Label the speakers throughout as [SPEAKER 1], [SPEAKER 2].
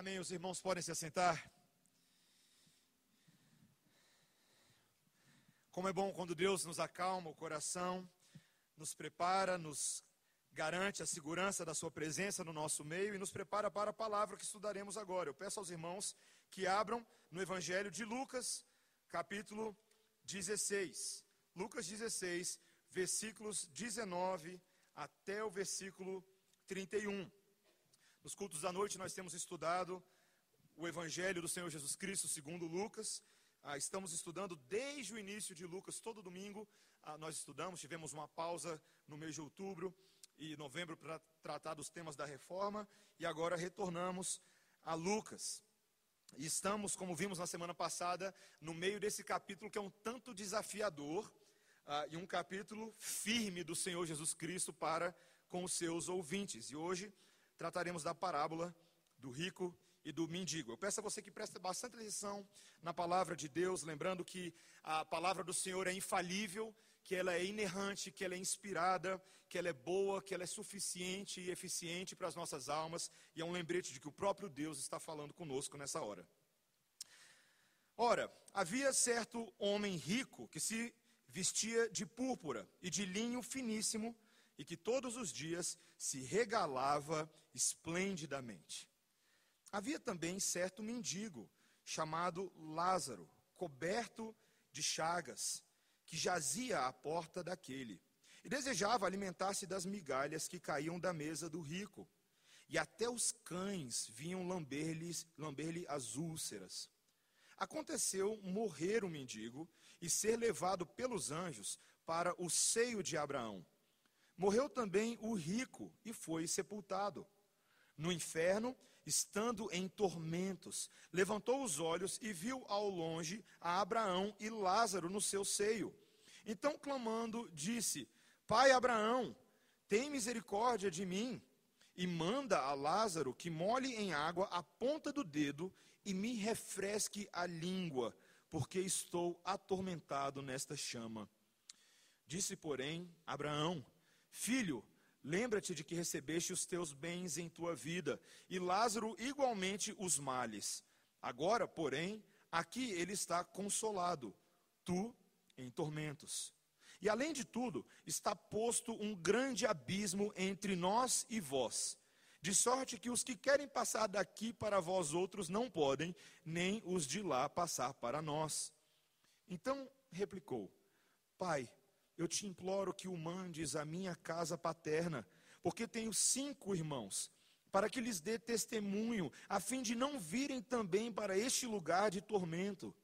[SPEAKER 1] Amém. Os irmãos podem se assentar. Como é bom quando Deus nos acalma o coração, nos prepara, nos garante a segurança da Sua presença no nosso meio e nos prepara para a palavra que estudaremos agora. Eu peço aos irmãos que abram no Evangelho de Lucas, capítulo 16. Lucas 16, versículos 19 até o versículo 31. Nos cultos da noite nós temos estudado o Evangelho do Senhor Jesus Cristo segundo Lucas. Ah, estamos estudando desde o início de Lucas, todo domingo ah, nós estudamos, tivemos uma pausa no mês de outubro e novembro para tratar dos temas da reforma e agora retornamos a Lucas. E estamos, como vimos na semana passada, no meio desse capítulo que é um tanto desafiador ah, e um capítulo firme do Senhor Jesus Cristo para com os seus ouvintes. E hoje trataremos da parábola do rico e do mendigo. Eu peço a você que preste bastante atenção na palavra de Deus, lembrando que a palavra do Senhor é infalível, que ela é inerrante, que ela é inspirada, que ela é boa, que ela é suficiente e eficiente para as nossas almas, e é um lembrete de que o próprio Deus está falando conosco nessa hora. Ora, havia certo homem rico que se vestia de púrpura e de linho finíssimo, e que todos os dias se regalava esplendidamente. Havia também certo mendigo, chamado Lázaro, coberto de chagas, que jazia à porta daquele, e desejava alimentar-se das migalhas que caíam da mesa do rico. E até os cães vinham lamber-lhe lamber as úlceras. Aconteceu morrer o mendigo e ser levado pelos anjos para o seio de Abraão. Morreu também o rico e foi sepultado. No inferno, estando em tormentos, levantou os olhos e viu ao longe a Abraão e Lázaro no seu seio. Então, clamando, disse: Pai Abraão, tem misericórdia de mim e manda a Lázaro que molhe em água a ponta do dedo e me refresque a língua, porque estou atormentado nesta chama. Disse, porém, Abraão: Filho, lembra-te de que recebeste os teus bens em tua vida, e Lázaro igualmente os males. Agora, porém, aqui ele está consolado, tu em tormentos. E além de tudo, está posto um grande abismo entre nós e vós, de sorte que os que querem passar daqui para vós outros não podem, nem os de lá passar para nós. Então replicou: Pai, eu te imploro que o mandes à minha casa paterna, porque tenho cinco irmãos, para que lhes dê testemunho, a fim de não virem também para este lugar de tormento.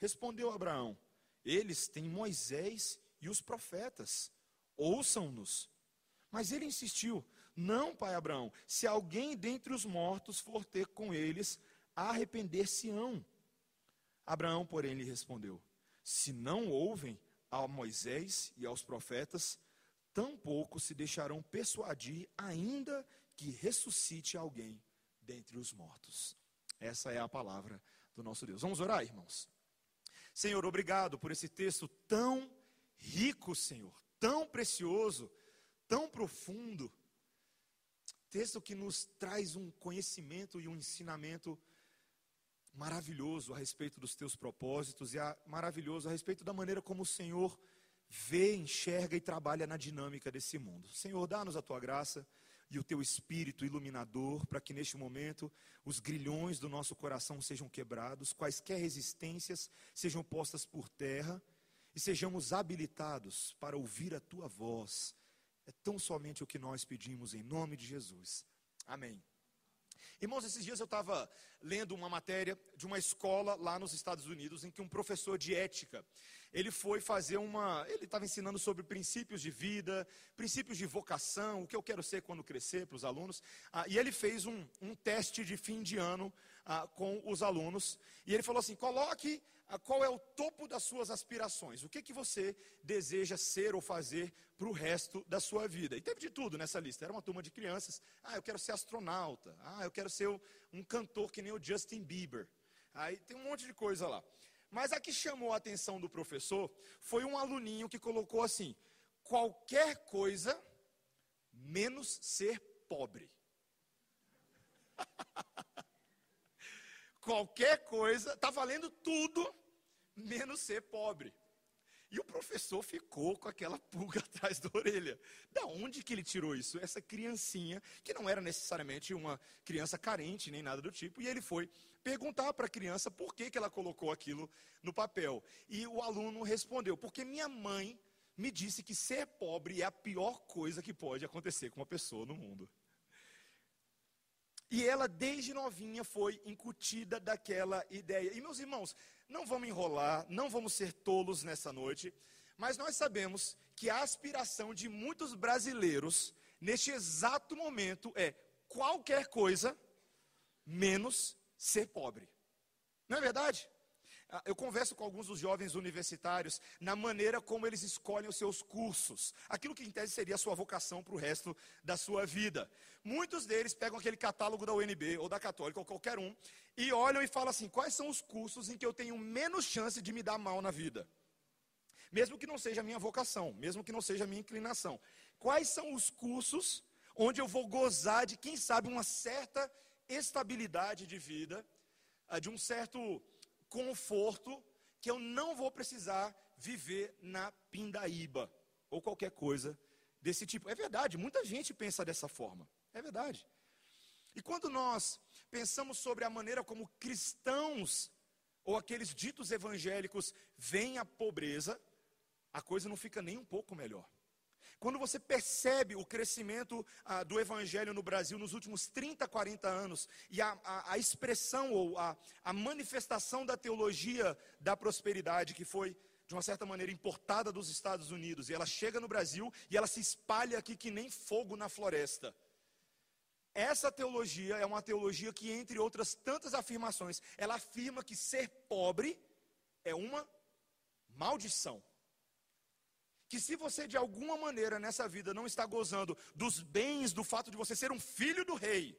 [SPEAKER 1] Respondeu Abraão: Eles têm Moisés e os profetas, ouçam-nos. Mas ele insistiu: Não, pai Abraão, se alguém dentre os mortos for ter com eles, arrepender-se-ão. Abraão, porém, lhe respondeu: Se não ouvem, a Moisés e aos profetas, tampouco se deixarão persuadir, ainda que ressuscite alguém dentre os mortos. Essa é a palavra do nosso Deus. Vamos orar, irmãos. Senhor, obrigado por esse texto tão rico, Senhor, tão precioso, tão profundo. Texto que nos traz um conhecimento e um ensinamento maravilhoso a respeito dos teus propósitos e a, maravilhoso a respeito da maneira como o Senhor vê, enxerga e trabalha na dinâmica desse mundo. Senhor, dá-nos a tua graça e o teu espírito iluminador para que neste momento os grilhões do nosso coração sejam quebrados, quaisquer resistências sejam postas por terra e sejamos habilitados para ouvir a tua voz. É tão somente o que nós pedimos em nome de Jesus. Amém. Irmãos, esses dias eu estava lendo uma matéria de uma escola lá nos Estados Unidos em que um professor de ética, ele foi fazer uma, ele estava ensinando sobre princípios de vida, princípios de vocação, o que eu quero ser quando crescer para os alunos, ah, e ele fez um, um, teste de fim de ano ah, com os alunos, e ele falou assim, coloque qual é o topo das suas aspirações, o que, que você deseja ser ou fazer para o resto da sua vida. E teve de tudo nessa lista, era uma turma de crianças, ah, eu quero ser astronauta, ah, eu quero ser um cantor que nem o Justin Bieber, aí tem um monte de coisa lá. Mas a que chamou a atenção do professor foi um aluninho que colocou assim, qualquer coisa menos ser pobre. qualquer coisa, está valendo tudo, menos ser pobre. E o professor ficou com aquela pulga atrás da orelha. Da onde que ele tirou isso? Essa criancinha, que não era necessariamente uma criança carente, nem nada do tipo, e ele foi perguntar para a criança por que, que ela colocou aquilo no papel. E o aluno respondeu: porque minha mãe me disse que ser pobre é a pior coisa que pode acontecer com uma pessoa no mundo. E ela, desde novinha, foi incutida daquela ideia. E, meus irmãos, não vamos enrolar, não vamos ser tolos nessa noite, mas nós sabemos que a aspiração de muitos brasileiros, neste exato momento, é qualquer coisa menos ser pobre. Não é verdade? Ah, eu converso com alguns dos jovens universitários na maneira como eles escolhem os seus cursos, aquilo que em tese seria a sua vocação para o resto da sua vida. Muitos deles pegam aquele catálogo da UNB ou da Católica ou qualquer um e olham e falam assim: quais são os cursos em que eu tenho menos chance de me dar mal na vida? Mesmo que não seja a minha vocação, mesmo que não seja a minha inclinação. Quais são os cursos onde eu vou gozar de, quem sabe, uma certa estabilidade de vida, ah, de um certo conforto que eu não vou precisar viver na pindaíba ou qualquer coisa desse tipo. É verdade, muita gente pensa dessa forma. É verdade. E quando nós pensamos sobre a maneira como cristãos ou aqueles ditos evangélicos veem a pobreza, a coisa não fica nem um pouco melhor. Quando você percebe o crescimento ah, do evangelho no Brasil nos últimos 30, 40 anos, e a, a, a expressão ou a, a manifestação da teologia da prosperidade, que foi de uma certa maneira importada dos Estados Unidos, e ela chega no Brasil e ela se espalha aqui que nem fogo na floresta. Essa teologia é uma teologia que, entre outras tantas afirmações, ela afirma que ser pobre é uma maldição que se você de alguma maneira nessa vida não está gozando dos bens do fato de você ser um filho do rei,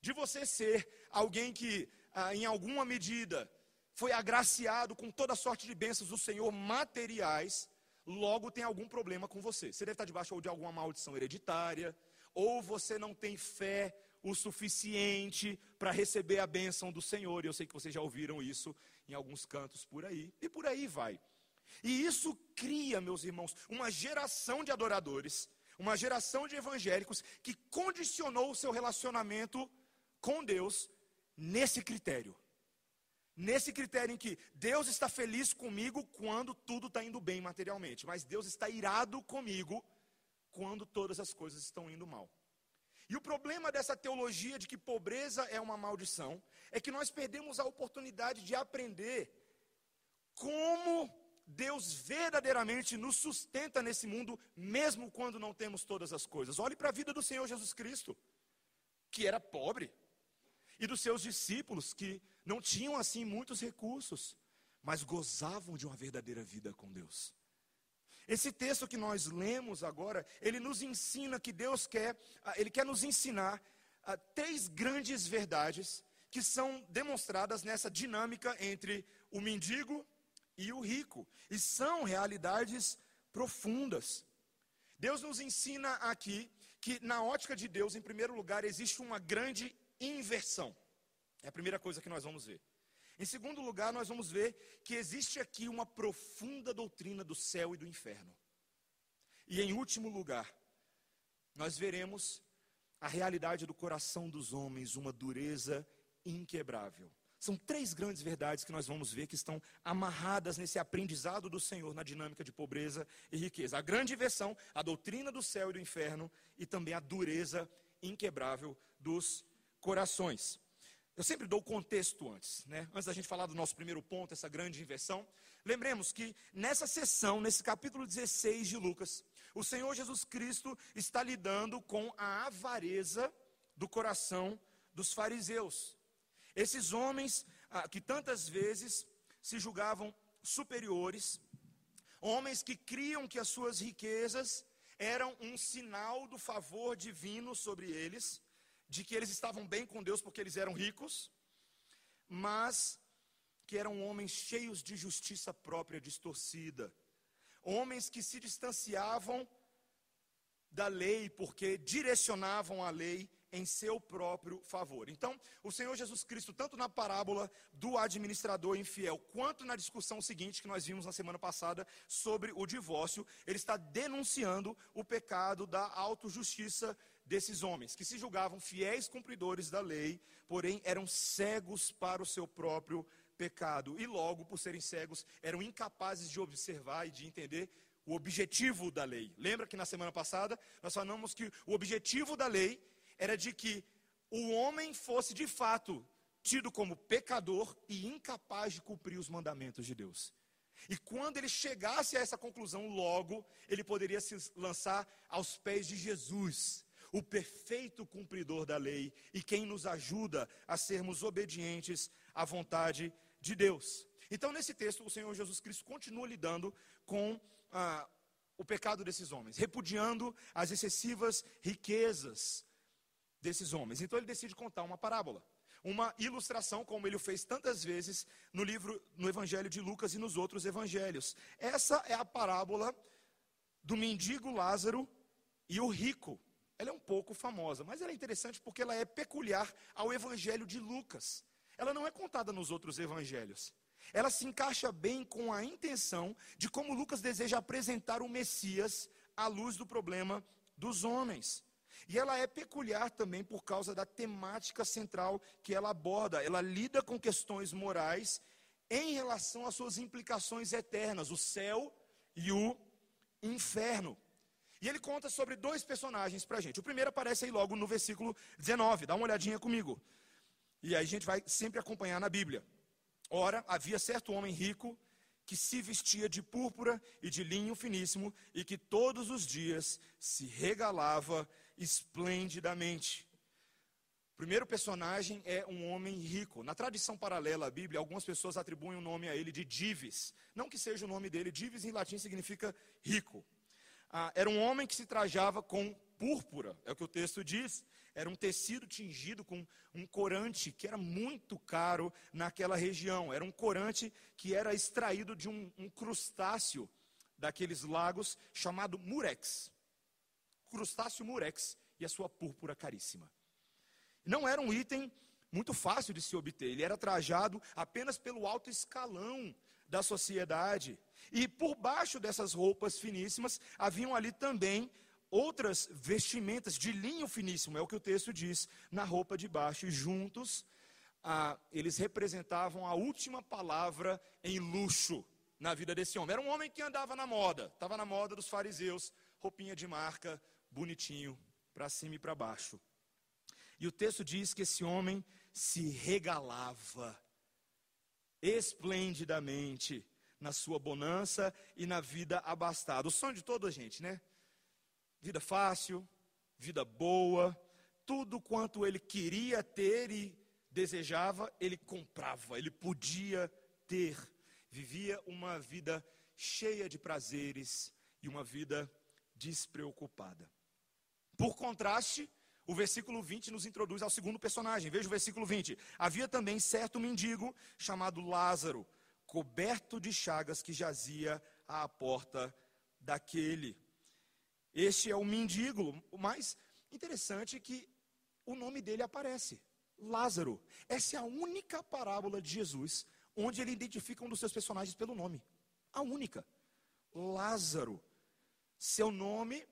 [SPEAKER 1] de você ser alguém que ah, em alguma medida foi agraciado com toda sorte de bênçãos do Senhor materiais, logo tem algum problema com você. Você deve estar debaixo ou de alguma maldição hereditária, ou você não tem fé o suficiente para receber a bênção do Senhor. E eu sei que vocês já ouviram isso em alguns cantos por aí, e por aí vai. E isso cria, meus irmãos, uma geração de adoradores, uma geração de evangélicos que condicionou o seu relacionamento com Deus nesse critério. Nesse critério em que Deus está feliz comigo quando tudo está indo bem materialmente, mas Deus está irado comigo quando todas as coisas estão indo mal. E o problema dessa teologia de que pobreza é uma maldição é que nós perdemos a oportunidade de aprender como Deus verdadeiramente nos sustenta nesse mundo, mesmo quando não temos todas as coisas. Olhe para a vida do Senhor Jesus Cristo, que era pobre, e dos seus discípulos, que não tinham assim muitos recursos, mas gozavam de uma verdadeira vida com Deus. Esse texto que nós lemos agora, ele nos ensina que Deus quer, ah, ele quer nos ensinar uh, três grandes verdades que são demonstradas nessa dinâmica entre o mendigo e o rico. E são realidades profundas. Deus nos ensina aqui que, na ótica de Deus, em primeiro lugar, existe uma grande inversão. É a primeira coisa que nós vamos ver. Em segundo lugar, nós vamos ver que existe aqui uma profunda doutrina do céu e do inferno. E em último lugar, nós veremos a realidade do coração dos homens, uma dureza inquebrável. São três grandes verdades que nós vamos ver que estão amarradas nesse aprendizado do Senhor na dinâmica de pobreza e riqueza. A grande versão, a doutrina do céu e do inferno e também a dureza inquebrável dos corações. Eu sempre dou o contexto antes, né? Antes da gente falar do nosso primeiro ponto, essa grande inversão. Lembremos que nessa sessão, nesse capítulo 16 de Lucas, o Senhor Jesus Cristo está lidando com a avareza do coração dos fariseus. Esses homens ah, que tantas vezes se julgavam superiores, homens que criam que as suas riquezas eram um sinal do favor divino sobre eles, de que eles estavam bem com Deus porque eles eram ricos, mas que eram homens cheios de justiça própria distorcida, homens que se distanciavam da lei porque direcionavam a lei em seu próprio favor. Então, o Senhor Jesus Cristo, tanto na parábola do administrador infiel, quanto na discussão seguinte que nós vimos na semana passada sobre o divórcio, ele está denunciando o pecado da autojustiça desses homens, que se julgavam fiéis cumpridores da lei, porém eram cegos para o seu próprio pecado e logo, por serem cegos, eram incapazes de observar e de entender o objetivo da lei. Lembra que na semana passada nós falamos que o objetivo da lei era de que o homem fosse de fato tido como pecador e incapaz de cumprir os mandamentos de Deus. E quando ele chegasse a essa conclusão, logo ele poderia se lançar aos pés de Jesus, o perfeito cumpridor da lei e quem nos ajuda a sermos obedientes à vontade de Deus. Então, nesse texto, o Senhor Jesus Cristo continua lidando com ah, o pecado desses homens, repudiando as excessivas riquezas desses homens. Então, ele decide contar uma parábola, uma ilustração, como ele o fez tantas vezes no livro, no Evangelho de Lucas e nos outros evangelhos. Essa é a parábola do mendigo Lázaro e o rico. Ela é um pouco famosa, mas ela é interessante porque ela é peculiar ao Evangelho de Lucas. Ela não é contada nos outros evangelhos. Ela se encaixa bem com a intenção de como Lucas deseja apresentar o Messias à luz do problema dos homens. E ela é peculiar também por causa da temática central que ela aborda. Ela lida com questões morais em relação às suas implicações eternas, o céu e o inferno. E ele conta sobre dois personagens para a gente. O primeiro aparece aí logo no versículo 19, dá uma olhadinha comigo. E aí a gente vai sempre acompanhar na Bíblia. Ora, havia certo homem rico que se vestia de púrpura e de linho finíssimo e que todos os dias se regalava esplendidamente. O primeiro personagem é um homem rico. Na tradição paralela à Bíblia, algumas pessoas atribuem o nome a ele de Dives. Não que seja o nome dele, Dives em latim significa rico. Ah, era um homem que se trajava com púrpura, é o que o texto diz. Era um tecido tingido com um corante que era muito caro naquela região. Era um corante que era extraído de um, um crustáceo daqueles lagos chamado murex. Crustáceo murex e a sua púrpura caríssima. Não era um item muito fácil de se obter, ele era trajado apenas pelo alto escalão da sociedade. E por baixo dessas roupas finíssimas haviam ali também outras vestimentas de linho finíssimo, é o que o texto diz, na roupa de baixo, e juntos ah, eles representavam a última palavra em luxo na vida desse homem. Era um homem que andava na moda, estava na moda dos fariseus, roupinha de marca, bonitinho, para cima e para baixo. E o texto diz que esse homem se regalava esplendidamente na sua bonança e na vida abastada. O sonho de toda a gente, né? vida fácil, vida boa, tudo quanto ele queria ter e desejava, ele comprava, ele podia ter. Vivia uma vida cheia de prazeres e uma vida despreocupada. Por contraste, o versículo 20 nos introduz ao segundo personagem. Veja o versículo 20. Havia também certo mendigo chamado Lázaro, coberto de chagas, que jazia à porta daquele este é o mendigo. O mais interessante é que o nome dele aparece: Lázaro. Essa é a única parábola de Jesus onde ele identifica um dos seus personagens pelo nome. A única. Lázaro. Seu nome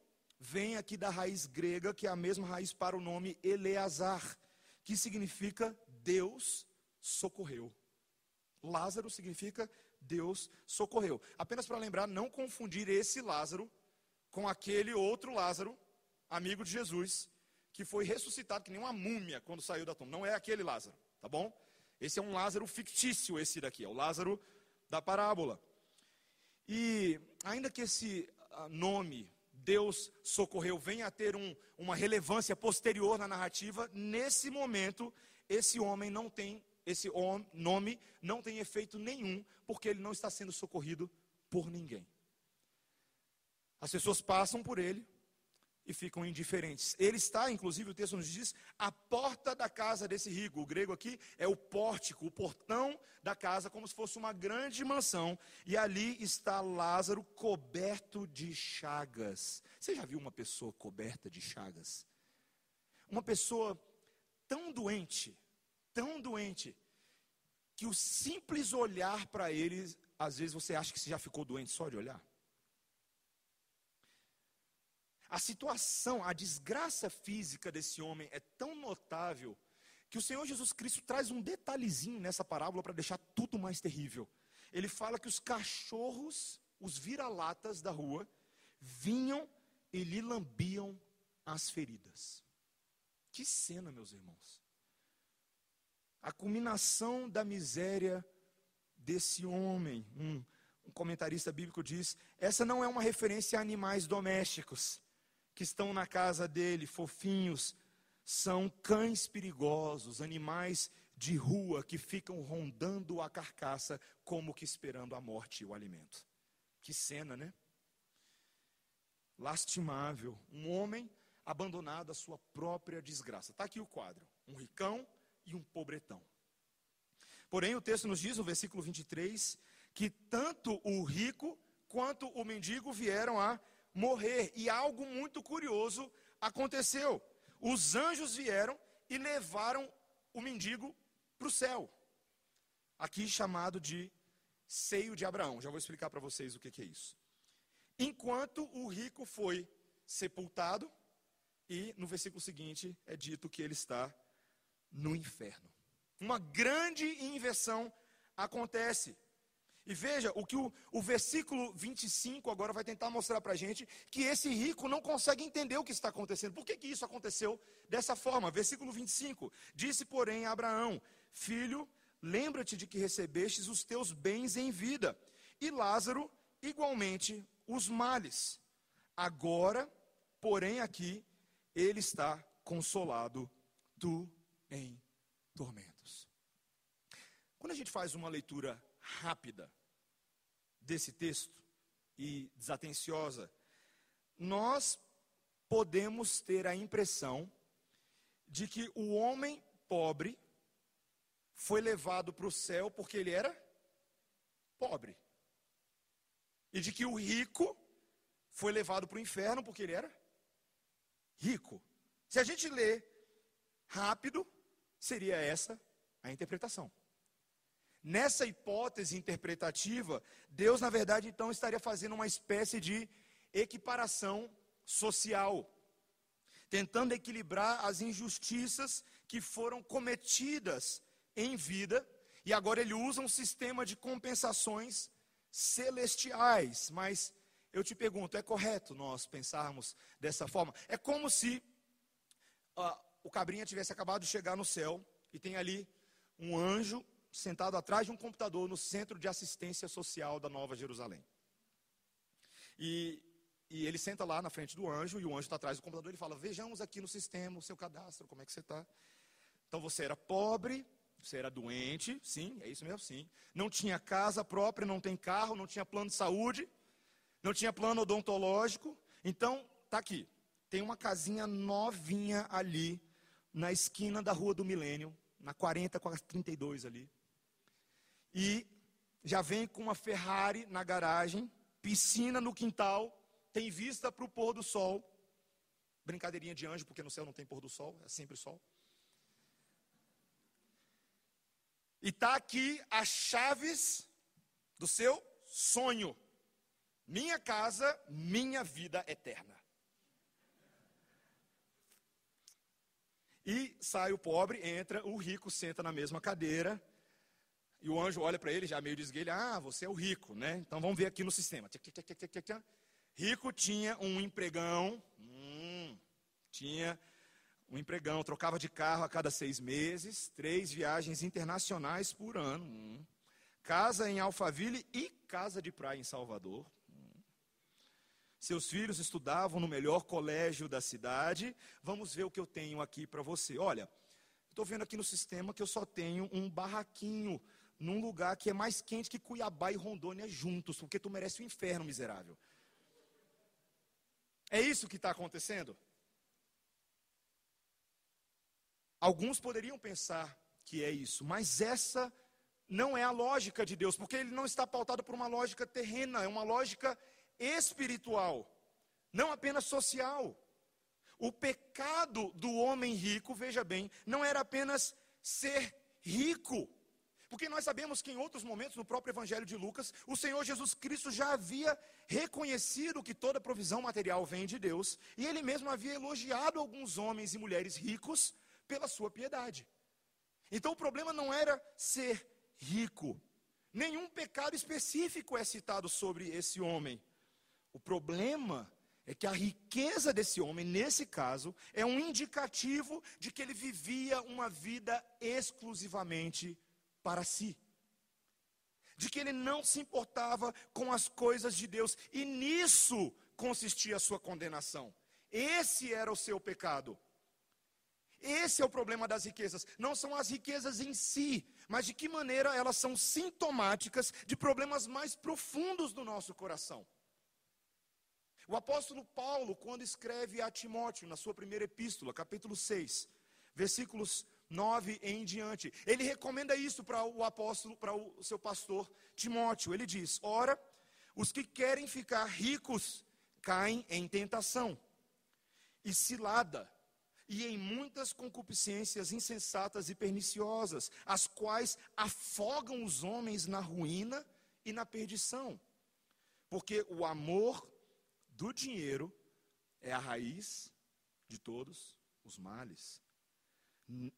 [SPEAKER 1] vem aqui da raiz grega, que é a mesma raiz para o nome Eleazar, que significa Deus socorreu. Lázaro significa Deus socorreu. Apenas para lembrar, não confundir esse Lázaro com aquele outro Lázaro, amigo de Jesus, que foi ressuscitado que nem uma múmia quando saiu da tumba. Não é aquele Lázaro, tá bom? Esse é um Lázaro fictício, esse daqui, é o Lázaro da parábola. E ainda que esse ah, nome, Deus socorreu, venha a ter um, uma relevância posterior na narrativa, nesse momento, esse homem não tem, esse nome não tem efeito nenhum, porque ele não está sendo socorrido por ninguém. As pessoas passam por ele e ficam indiferentes. Ele está, inclusive, o texto nos diz, à porta da casa desse rico. O grego aqui é o pórtico, o portão da casa, como se fosse uma grande mansão. E ali está Lázaro coberto de chagas. Você já viu uma pessoa coberta de chagas? uma pessoa tão doente, tão doente, que o simples olhar para ele, às vezes você acha que você já ficou doente só de olhar. A situação, a desgraça física desse homem é tão notável que o Senhor Jesus Cristo traz um detalhezinho nessa parábola para deixar tudo mais terrível. Ele fala que os cachorros, os vira-latas da rua, vinham e lhe lambiam as feridas. Que cena, meus irmãos. A culminação da miséria desse homem. Um, um comentarista bíblico diz: essa não é uma referência a animais domésticos que estão na casa dele, fofinhos, são cães perigosos, animais de rua que ficam rondando a carcaça, como que esperando a morte e o alimento. Que cena, né? Lastimável. Um homem abandonado à sua própria desgraça. Está aqui o quadro: um ricão e um pobretão. Porém, o texto nos diz, no versículo 23, que tanto o rico quanto o mendigo vieram a morrer. E algo muito curioso aconteceu. Os anjos vieram e levaram o mendigo para o céu. Aqui chamado de seio de Abraão. Já vou explicar para vocês o que, que é isso. Enquanto o rico foi sepultado, e no versículo seguinte é dito que ele está no inferno. Uma grande inversão acontece. E veja, o que o, o versículo 25 agora vai tentar mostrar para a gente, que esse rico não consegue entender o que está acontecendo. Por que, que isso aconteceu dessa forma? Versículo 25: Disse, porém, a Abraão: Filho, lembra-te de que recebestes os teus bens em vida, e Lázaro, igualmente, os males. Agora, porém, aqui, ele está consolado, tu em tormentos. Quando a gente faz uma leitura rápida desse texto e desatenciosa, nós podemos ter a impressão de que o homem pobre foi levado para o céu porque ele era pobre. E de que o rico foi levado para o inferno porque ele era rico. Se a gente lê rápido, seria essa a interpretação. Nessa hipótese interpretativa, Deus, na verdade, então estaria fazendo uma espécie de equiparação social, tentando equilibrar as injustiças que foram cometidas em vida, e agora ele usa um sistema de compensações celestiais. Mas eu te pergunto, é correto nós pensarmos dessa forma? É como se uh, o cabrinha tivesse acabado de chegar no céu e tem ali um anjo sentado atrás de um computador no centro de assistência social da Nova Jerusalém. E, e ele senta lá na frente do anjo, e o anjo está atrás do computador, ele fala: Vejamos aqui no sistema o seu cadastro, como é que você está. Então você era pobre, você era doente, sim, é isso mesmo, sim. Não tinha casa própria, não tem carro, não tinha plano de saúde, não tinha plano odontológico. Então, tá aqui. Tem uma casinha novinha ali, na esquina da Rua do Milênio, na 40 com a 32 ali e já vem com uma Ferrari na garagem, piscina no quintal, tem vista para o pôr do sol. Brincadeirinha de anjo, porque no céu não tem pôr do sol, é sempre sol. E está aqui as chaves do seu sonho. Minha casa, minha vida eterna. E sai o pobre, entra, o rico senta na mesma cadeira e o anjo olha para ele, já meio desguelha, ah, você é o rico, né? Então vamos ver aqui no sistema. Rico tinha um empregão, hum, tinha um empregão, trocava de carro a cada seis meses, três viagens internacionais por ano, hum, casa em Alphaville e casa de praia em Salvador. Hum. Seus filhos estudavam no melhor colégio da cidade. Vamos ver o que eu tenho aqui para você. Olha, estou vendo aqui no sistema que eu só tenho um barraquinho num lugar que é mais quente que Cuiabá e Rondônia juntos, porque tu merece o inferno, miserável. É isso que está acontecendo? Alguns poderiam pensar que é isso, mas essa não é a lógica de Deus, porque ele não está pautado por uma lógica terrena, é uma lógica espiritual, não apenas social. o pecado do homem rico, veja bem, não era apenas ser rico. Porque nós sabemos que em outros momentos, no próprio Evangelho de Lucas, o Senhor Jesus Cristo já havia reconhecido que toda provisão material vem de Deus, e ele mesmo havia elogiado alguns homens e mulheres ricos pela sua piedade. Então o problema não era ser rico, nenhum pecado específico é citado sobre esse homem. O problema é que a riqueza desse homem, nesse caso, é um indicativo de que ele vivia uma vida exclusivamente para si. De que ele não se importava com as coisas de Deus, e nisso consistia a sua condenação. Esse era o seu pecado. Esse é o problema das riquezas. Não são as riquezas em si, mas de que maneira elas são sintomáticas de problemas mais profundos do nosso coração. O apóstolo Paulo, quando escreve a Timóteo, na sua primeira epístola, capítulo 6, versículos 9 em diante, ele recomenda isso para o apóstolo, para o seu pastor Timóteo. Ele diz: Ora, os que querem ficar ricos caem em tentação e cilada, e em muitas concupiscências insensatas e perniciosas, as quais afogam os homens na ruína e na perdição. Porque o amor do dinheiro é a raiz de todos os males.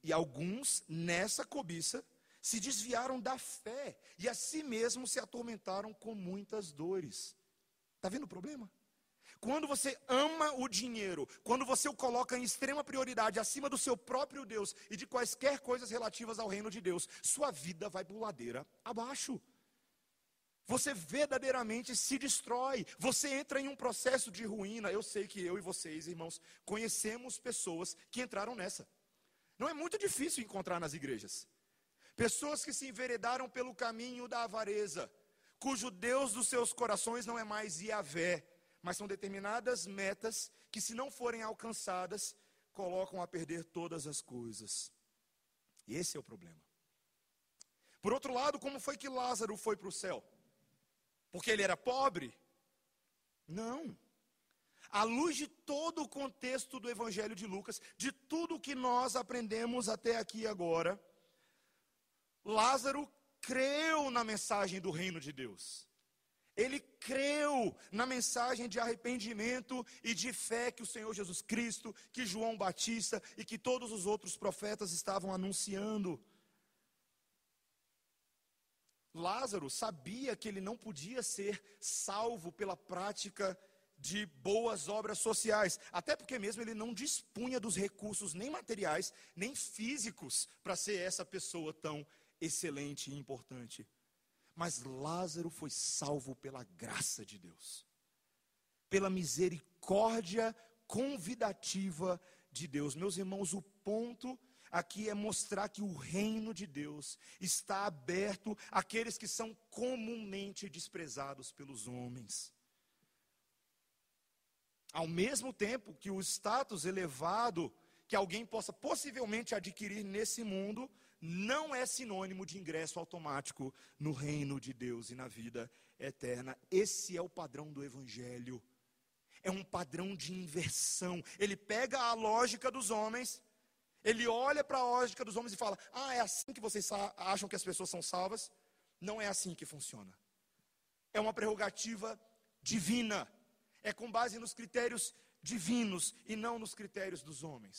[SPEAKER 1] E alguns, nessa cobiça, se desviaram da fé e a si mesmos se atormentaram com muitas dores. Está vendo o problema? Quando você ama o dinheiro, quando você o coloca em extrema prioridade acima do seu próprio Deus e de quaisquer coisas relativas ao reino de Deus, sua vida vai por ladeira abaixo você verdadeiramente se destrói, você entra em um processo de ruína. Eu sei que eu e vocês, irmãos, conhecemos pessoas que entraram nessa. Não é muito difícil encontrar nas igrejas. Pessoas que se enveredaram pelo caminho da avareza, cujo Deus dos seus corações não é mais Iavé, mas são determinadas metas que, se não forem alcançadas, colocam a perder todas as coisas. E esse é o problema. Por outro lado, como foi que Lázaro foi para o céu? Porque ele era pobre? Não. À luz de todo o contexto do Evangelho de Lucas, de tudo que nós aprendemos até aqui agora, Lázaro creu na mensagem do reino de Deus. Ele creu na mensagem de arrependimento e de fé que o Senhor Jesus Cristo, que João Batista e que todos os outros profetas estavam anunciando. Lázaro sabia que ele não podia ser salvo pela prática de boas obras sociais, até porque mesmo ele não dispunha dos recursos nem materiais, nem físicos para ser essa pessoa tão excelente e importante. Mas Lázaro foi salvo pela graça de Deus, pela misericórdia convidativa de Deus. Meus irmãos, o ponto aqui é mostrar que o reino de Deus está aberto àqueles que são comumente desprezados pelos homens. Ao mesmo tempo que o status elevado que alguém possa possivelmente adquirir nesse mundo não é sinônimo de ingresso automático no reino de Deus e na vida eterna. Esse é o padrão do evangelho. É um padrão de inversão. Ele pega a lógica dos homens ele olha para a lógica dos homens e fala: Ah, é assim que vocês acham que as pessoas são salvas? Não é assim que funciona. É uma prerrogativa divina. É com base nos critérios divinos e não nos critérios dos homens.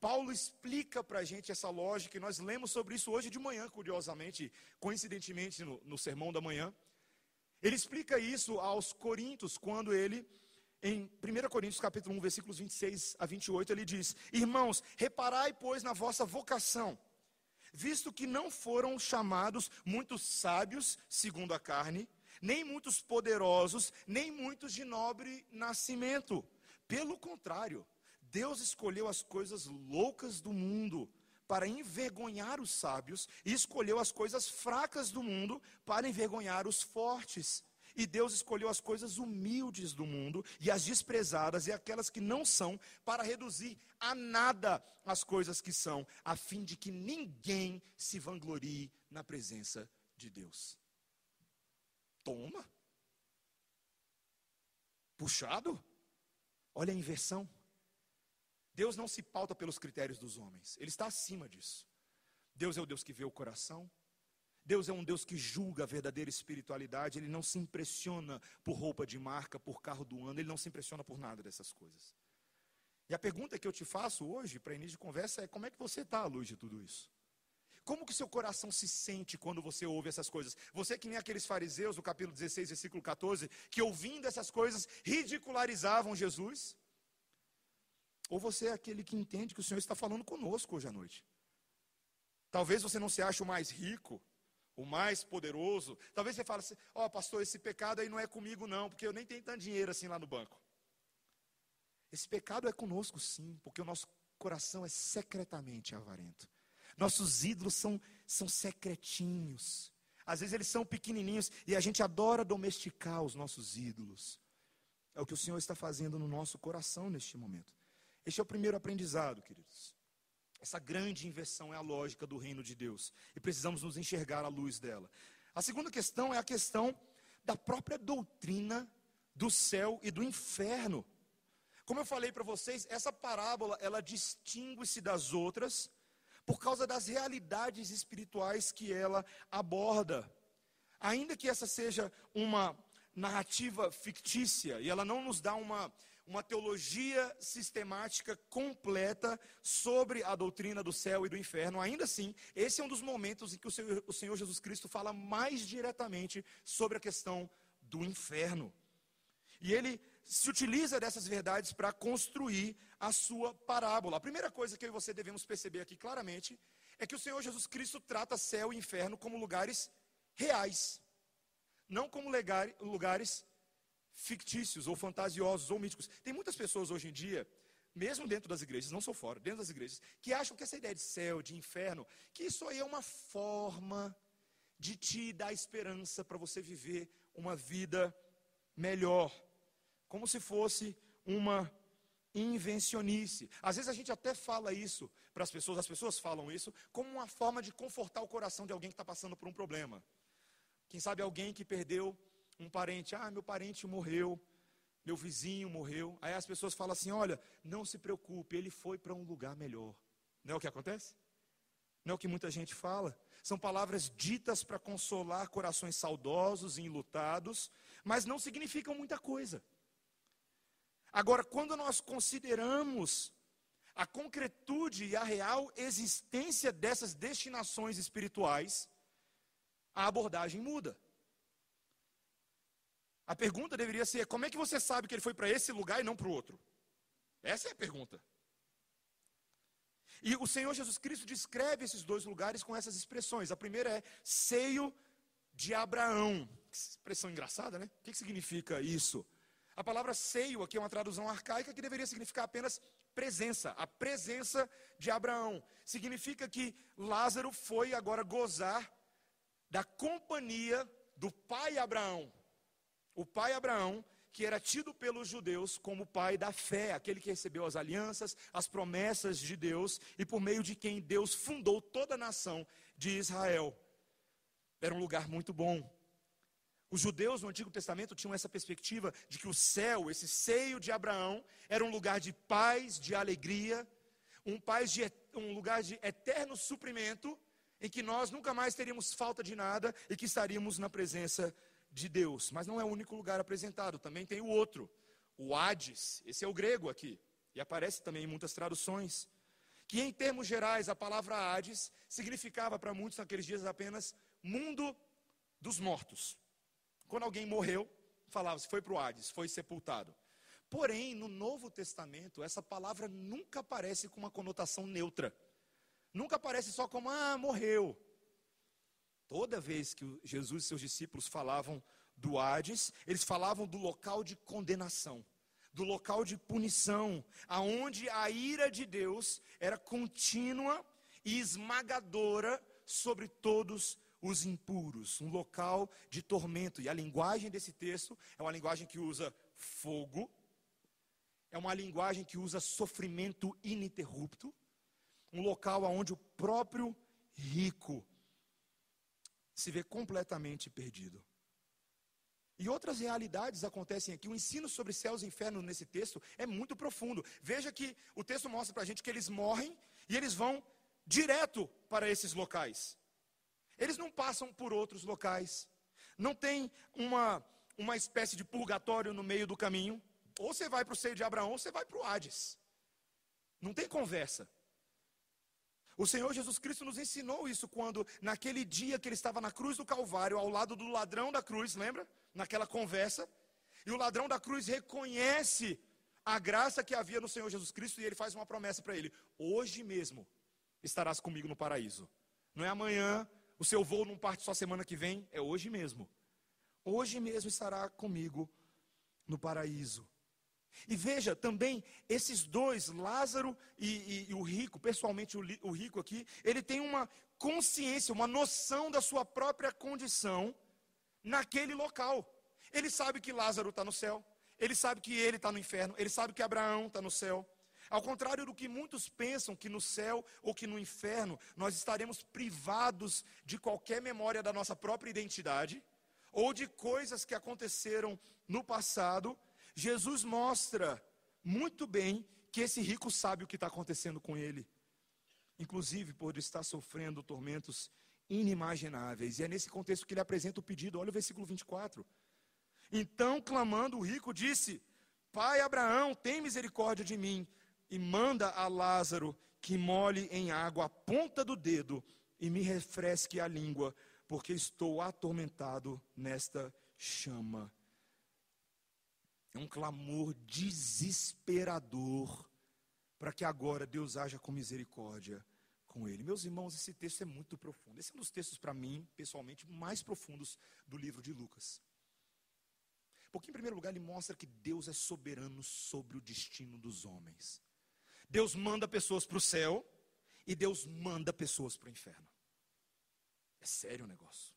[SPEAKER 1] Paulo explica para a gente essa lógica e nós lemos sobre isso hoje de manhã, curiosamente, coincidentemente no, no sermão da manhã. Ele explica isso aos Coríntios quando ele em 1 Coríntios capítulo 1, versículos 26 a 28, ele diz: Irmãos, reparai, pois, na vossa vocação, visto que não foram chamados muitos sábios, segundo a carne, nem muitos poderosos, nem muitos de nobre nascimento. Pelo contrário, Deus escolheu as coisas loucas do mundo para envergonhar os sábios, e escolheu as coisas fracas do mundo para envergonhar os fortes. E Deus escolheu as coisas humildes do mundo e as desprezadas e aquelas que não são, para reduzir a nada as coisas que são, a fim de que ninguém se vanglorie na presença de Deus. Toma. Puxado? Olha a inversão. Deus não se pauta pelos critérios dos homens, Ele está acima disso. Deus é o Deus que vê o coração, Deus é um Deus que julga a verdadeira espiritualidade, Ele não se impressiona por roupa de marca, por carro do ano, Ele não se impressiona por nada dessas coisas. E a pergunta que eu te faço hoje, para início de conversa, é como é que você está à luz de tudo isso? Como que seu coração se sente quando você ouve essas coisas? Você que nem aqueles fariseus, no capítulo 16, versículo 14, que ouvindo essas coisas, ridicularizavam Jesus? Ou você é aquele que entende que o Senhor está falando conosco hoje à noite? Talvez você não se ache o mais rico, o mais poderoso. Talvez você fale assim: Ó, oh, pastor, esse pecado aí não é comigo, não, porque eu nem tenho tanto dinheiro assim lá no banco. Esse pecado é conosco, sim, porque o nosso coração é secretamente avarento. Nossos ídolos são, são secretinhos. Às vezes eles são pequenininhos e a gente adora domesticar os nossos ídolos. É o que o Senhor está fazendo no nosso coração neste momento. Este é o primeiro aprendizado, queridos. Essa grande inversão é a lógica do reino de Deus e precisamos nos enxergar à luz dela. A segunda questão é a questão da própria doutrina do céu e do inferno. Como eu falei para vocês, essa parábola ela distingue-se das outras por causa das realidades espirituais que ela aborda. Ainda que essa seja uma narrativa fictícia e ela não nos dá uma, uma teologia sistemática completa sobre a doutrina do céu e do inferno, ainda assim, esse é um dos momentos em que o Senhor, o Senhor Jesus Cristo fala mais diretamente sobre a questão do inferno. E ele se utiliza dessas verdades para construir a sua parábola. A primeira coisa que eu e você devemos perceber aqui claramente é que o Senhor Jesus Cristo trata céu e inferno como lugares reais, não como lugares fictícios ou fantasiosos ou míticos. Tem muitas pessoas hoje em dia, mesmo dentro das igrejas, não sou fora, dentro das igrejas, que acham que essa ideia de céu, de inferno, que isso aí é uma forma de te dar esperança para você viver uma vida melhor como se fosse uma invencionice. Às vezes a gente até fala isso para as pessoas, as pessoas falam isso como uma forma de confortar o coração de alguém que está passando por um problema. Quem sabe alguém que perdeu um parente, ah, meu parente morreu, meu vizinho morreu. Aí as pessoas falam assim: olha, não se preocupe, ele foi para um lugar melhor. Não é o que acontece? Não é o que muita gente fala? São palavras ditas para consolar corações saudosos e enlutados, mas não significam muita coisa. Agora, quando nós consideramos a concretude e a real existência dessas destinações espirituais, a abordagem muda. A pergunta deveria ser: como é que você sabe que ele foi para esse lugar e não para o outro? Essa é a pergunta. E o Senhor Jesus Cristo descreve esses dois lugares com essas expressões. A primeira é seio de Abraão. Que expressão engraçada, né? O que significa isso? A palavra seio aqui é uma tradução arcaica que deveria significar apenas presença, a presença de Abraão. Significa que Lázaro foi agora gozar da companhia do pai Abraão. O pai Abraão, que era tido pelos judeus como pai da fé, aquele que recebeu as alianças, as promessas de Deus e por meio de quem Deus fundou toda a nação de Israel. Era um lugar muito bom. Os judeus no Antigo Testamento tinham essa perspectiva de que o céu, esse seio de Abraão, era um lugar de paz, de alegria, um, paz de, um lugar de eterno suprimento, em que nós nunca mais teríamos falta de nada e que estaríamos na presença de Deus. Mas não é o único lugar apresentado, também tem o outro, o Hades, esse é o grego aqui, e aparece também em muitas traduções. Que em termos gerais, a palavra Hades significava para muitos naqueles dias apenas mundo dos mortos. Quando alguém morreu, falava-se, foi para o Hades, foi sepultado. Porém, no Novo Testamento, essa palavra nunca aparece com uma conotação neutra. Nunca aparece só como, ah, morreu. Toda vez que Jesus e seus discípulos falavam do Hades, eles falavam do local de condenação, do local de punição, aonde a ira de Deus era contínua e esmagadora sobre todos os impuros, um local de tormento. E a linguagem desse texto é uma linguagem que usa fogo, é uma linguagem que usa sofrimento ininterrupto, um local onde o próprio rico se vê completamente perdido. E outras realidades acontecem aqui. O ensino sobre céus e infernos nesse texto é muito profundo. Veja que o texto mostra para a gente que eles morrem e eles vão direto para esses locais. Eles não passam por outros locais. Não tem uma, uma espécie de purgatório no meio do caminho. Ou você vai para o seio de Abraão, ou você vai para o Hades. Não tem conversa. O Senhor Jesus Cristo nos ensinou isso quando, naquele dia que ele estava na cruz do Calvário, ao lado do ladrão da cruz, lembra? Naquela conversa. E o ladrão da cruz reconhece a graça que havia no Senhor Jesus Cristo e ele faz uma promessa para ele: Hoje mesmo estarás comigo no paraíso. Não é amanhã, o seu voo não parte só semana que vem, é hoje mesmo. Hoje mesmo estará comigo no paraíso. E veja também, esses dois, Lázaro e, e, e o rico, pessoalmente o, o rico aqui, ele tem uma consciência, uma noção da sua própria condição naquele local. Ele sabe que Lázaro está no céu, ele sabe que ele está no inferno, ele sabe que Abraão está no céu. Ao contrário do que muitos pensam que no céu ou que no inferno nós estaremos privados de qualquer memória da nossa própria identidade ou de coisas que aconteceram no passado, Jesus mostra muito bem que esse rico sabe o que está acontecendo com ele, inclusive por estar sofrendo tormentos inimagináveis. E é nesse contexto que ele apresenta o pedido. Olha o versículo 24. Então, clamando, o rico disse: Pai Abraão, tem misericórdia de mim, e manda a Lázaro que molhe em água a ponta do dedo e me refresque a língua, porque estou atormentado nesta chama. É um clamor desesperador para que agora Deus haja com misericórdia com ele. Meus irmãos, esse texto é muito profundo. Esse é um dos textos, para mim, pessoalmente, mais profundos do livro de Lucas. Porque, em primeiro lugar, ele mostra que Deus é soberano sobre o destino dos homens. Deus manda pessoas para o céu e Deus manda pessoas para o inferno. É sério o negócio.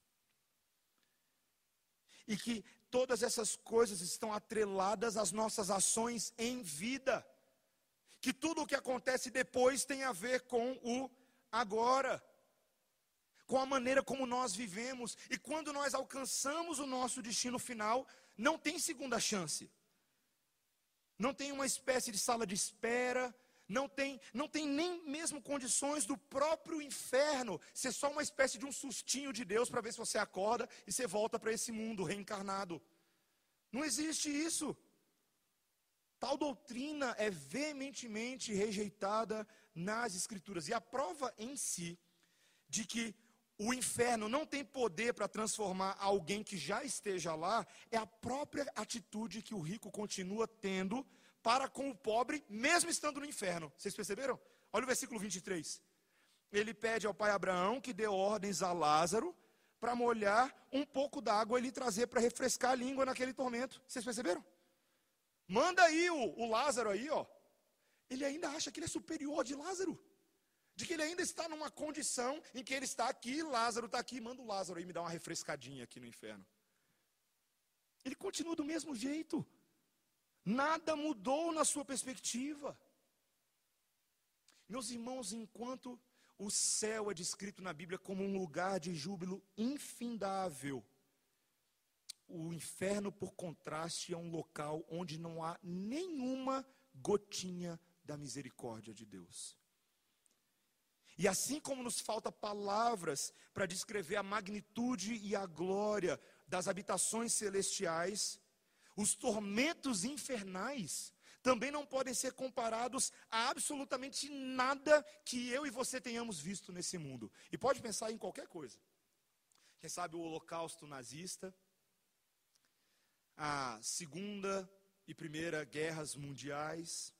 [SPEAKER 1] E que todas essas coisas estão atreladas às nossas ações em vida. Que tudo o que acontece depois tem a ver com o agora, com a maneira como nós vivemos. E quando nós alcançamos o nosso destino final, não tem segunda chance. Não tem uma espécie de sala de espera, não tem, não tem nem mesmo condições do próprio inferno ser só uma espécie de um sustinho de Deus para ver se você acorda e você volta para esse mundo reencarnado. Não existe isso. Tal doutrina é veementemente rejeitada nas Escrituras. E a prova em si de que o inferno não tem poder para transformar alguém que já esteja lá é a própria atitude que o rico continua tendo para com o pobre, mesmo estando no inferno. Vocês perceberam? Olha o versículo 23. Ele pede ao pai Abraão que dê ordens a Lázaro para molhar um pouco d'água e lhe trazer para refrescar a língua naquele tormento. Vocês perceberam? Manda aí o, o Lázaro aí, ó. Ele ainda acha que ele é superior de Lázaro. De que ele ainda está numa condição em que ele está aqui, Lázaro está aqui, manda o Lázaro aí me dar uma refrescadinha aqui no inferno. Ele continua do mesmo jeito. Nada mudou na sua perspectiva. Meus irmãos, enquanto o céu é descrito na Bíblia como um lugar de júbilo infindável, o inferno, por contraste, é um local onde não há nenhuma gotinha da misericórdia de Deus. E assim como nos falta palavras para descrever a magnitude e a glória das habitações celestiais, os tormentos infernais também não podem ser comparados a absolutamente nada que eu e você tenhamos visto nesse mundo. E pode pensar em qualquer coisa. Quem sabe o Holocausto nazista, a Segunda e Primeira Guerras Mundiais.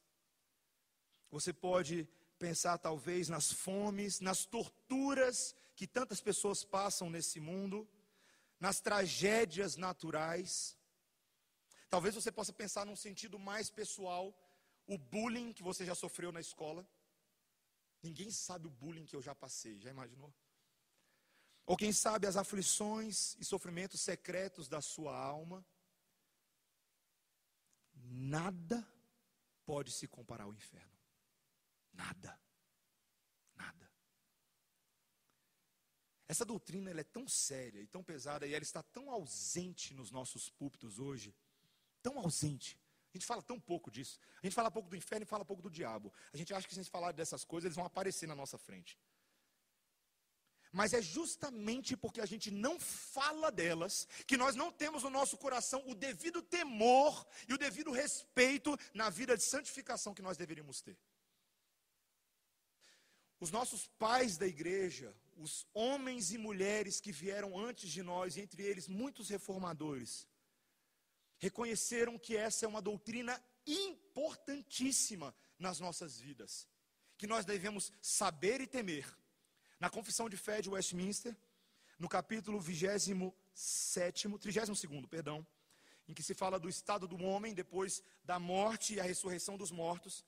[SPEAKER 1] Você pode pensar talvez nas fomes, nas torturas que tantas pessoas passam nesse mundo, nas tragédias naturais. Talvez você possa pensar num sentido mais pessoal, o bullying que você já sofreu na escola. Ninguém sabe o bullying que eu já passei, já imaginou? Ou quem sabe as aflições e sofrimentos secretos da sua alma. Nada pode se comparar ao inferno. Nada. Nada. Essa doutrina ela é tão séria e tão pesada e ela está tão ausente nos nossos púlpitos hoje, tão ausente. A gente fala tão pouco disso. A gente fala pouco do inferno e fala pouco do diabo. A gente acha que se a gente falar dessas coisas, eles vão aparecer na nossa frente. Mas é justamente porque a gente não fala delas que nós não temos no nosso coração o devido temor e o devido respeito na vida de santificação que nós deveríamos ter. Os nossos pais da igreja, os homens e mulheres que vieram antes de nós, entre eles muitos reformadores, reconheceram que essa é uma doutrina importantíssima nas nossas vidas, que nós devemos saber e temer. Na Confissão de Fé de Westminster, no capítulo 27, 32, perdão, em que se fala do estado do homem depois da morte e a ressurreição dos mortos,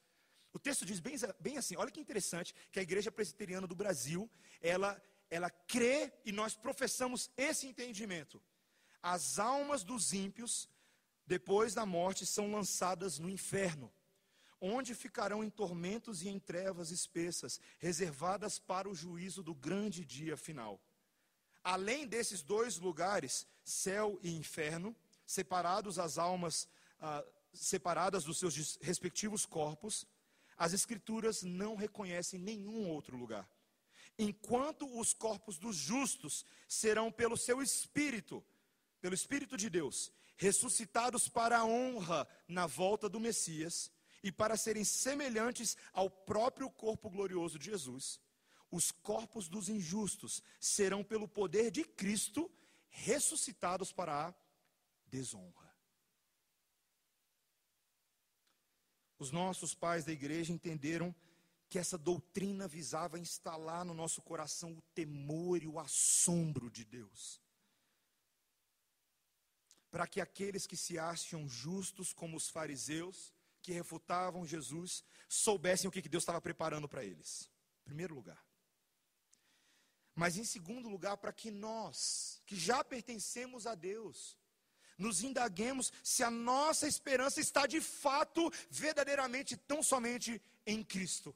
[SPEAKER 1] o texto diz bem, bem assim, olha que interessante, que a igreja presbiteriana do Brasil, ela, ela crê e nós professamos esse entendimento. As almas dos ímpios, depois da morte, são lançadas no inferno, onde ficarão em tormentos e em trevas espessas, reservadas para o juízo do grande dia final. Além desses dois lugares, céu e inferno, separados as almas, ah, separadas dos seus respectivos corpos, as Escrituras não reconhecem nenhum outro lugar. Enquanto os corpos dos justos serão pelo seu Espírito, pelo Espírito de Deus, ressuscitados para a honra na volta do Messias e para serem semelhantes ao próprio corpo glorioso de Jesus, os corpos dos injustos serão, pelo poder de Cristo, ressuscitados para a desonra. Os nossos pais da igreja entenderam que essa doutrina visava instalar no nosso coração o temor e o assombro de Deus. Para que aqueles que se acham justos, como os fariseus, que refutavam Jesus, soubessem o que Deus estava preparando para eles. Em primeiro lugar. Mas em segundo lugar, para que nós, que já pertencemos a Deus, nos indaguemos se a nossa esperança está de fato, verdadeiramente, tão somente em Cristo.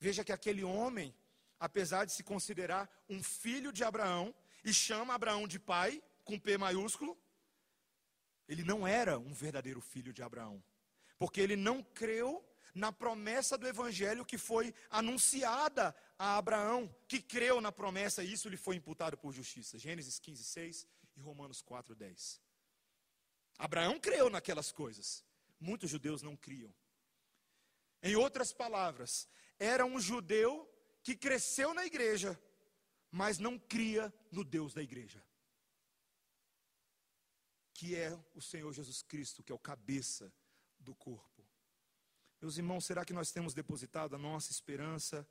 [SPEAKER 1] Veja que aquele homem, apesar de se considerar um filho de Abraão, e chama Abraão de pai, com P maiúsculo, ele não era um verdadeiro filho de Abraão, porque ele não creu na promessa do evangelho que foi anunciada a Abraão, que creu na promessa, e isso lhe foi imputado por justiça. Gênesis 15, 6 e Romanos 4,10. Abraão creu naquelas coisas, muitos judeus não criam. Em outras palavras, era um judeu que cresceu na igreja, mas não cria no Deus da igreja, que é o Senhor Jesus Cristo, que é o cabeça do corpo. Meus irmãos, será que nós temos depositado a nossa esperança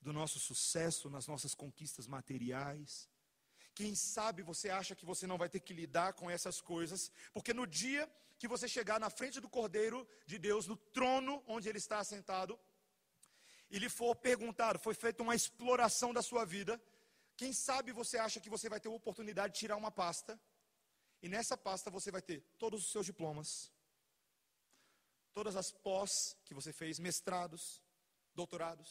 [SPEAKER 1] do nosso sucesso nas nossas conquistas materiais? Quem sabe você acha que você não vai ter que lidar com essas coisas, porque no dia que você chegar na frente do Cordeiro de Deus, no trono onde ele está assentado, e lhe for perguntado, foi feita uma exploração da sua vida, quem sabe você acha que você vai ter a oportunidade de tirar uma pasta, e nessa pasta você vai ter todos os seus diplomas, todas as pós que você fez, mestrados, doutorados,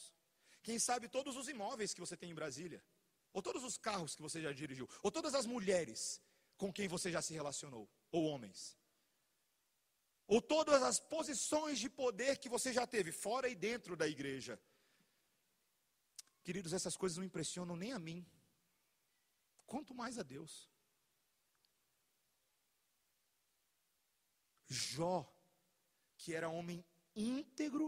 [SPEAKER 1] quem sabe todos os imóveis que você tem em Brasília ou todos os carros que você já dirigiu, ou todas as mulheres com quem você já se relacionou, ou homens, ou todas as posições de poder que você já teve, fora e dentro da igreja. Queridos, essas coisas não impressionam nem a mim, quanto mais a Deus. Jó, que era homem íntegro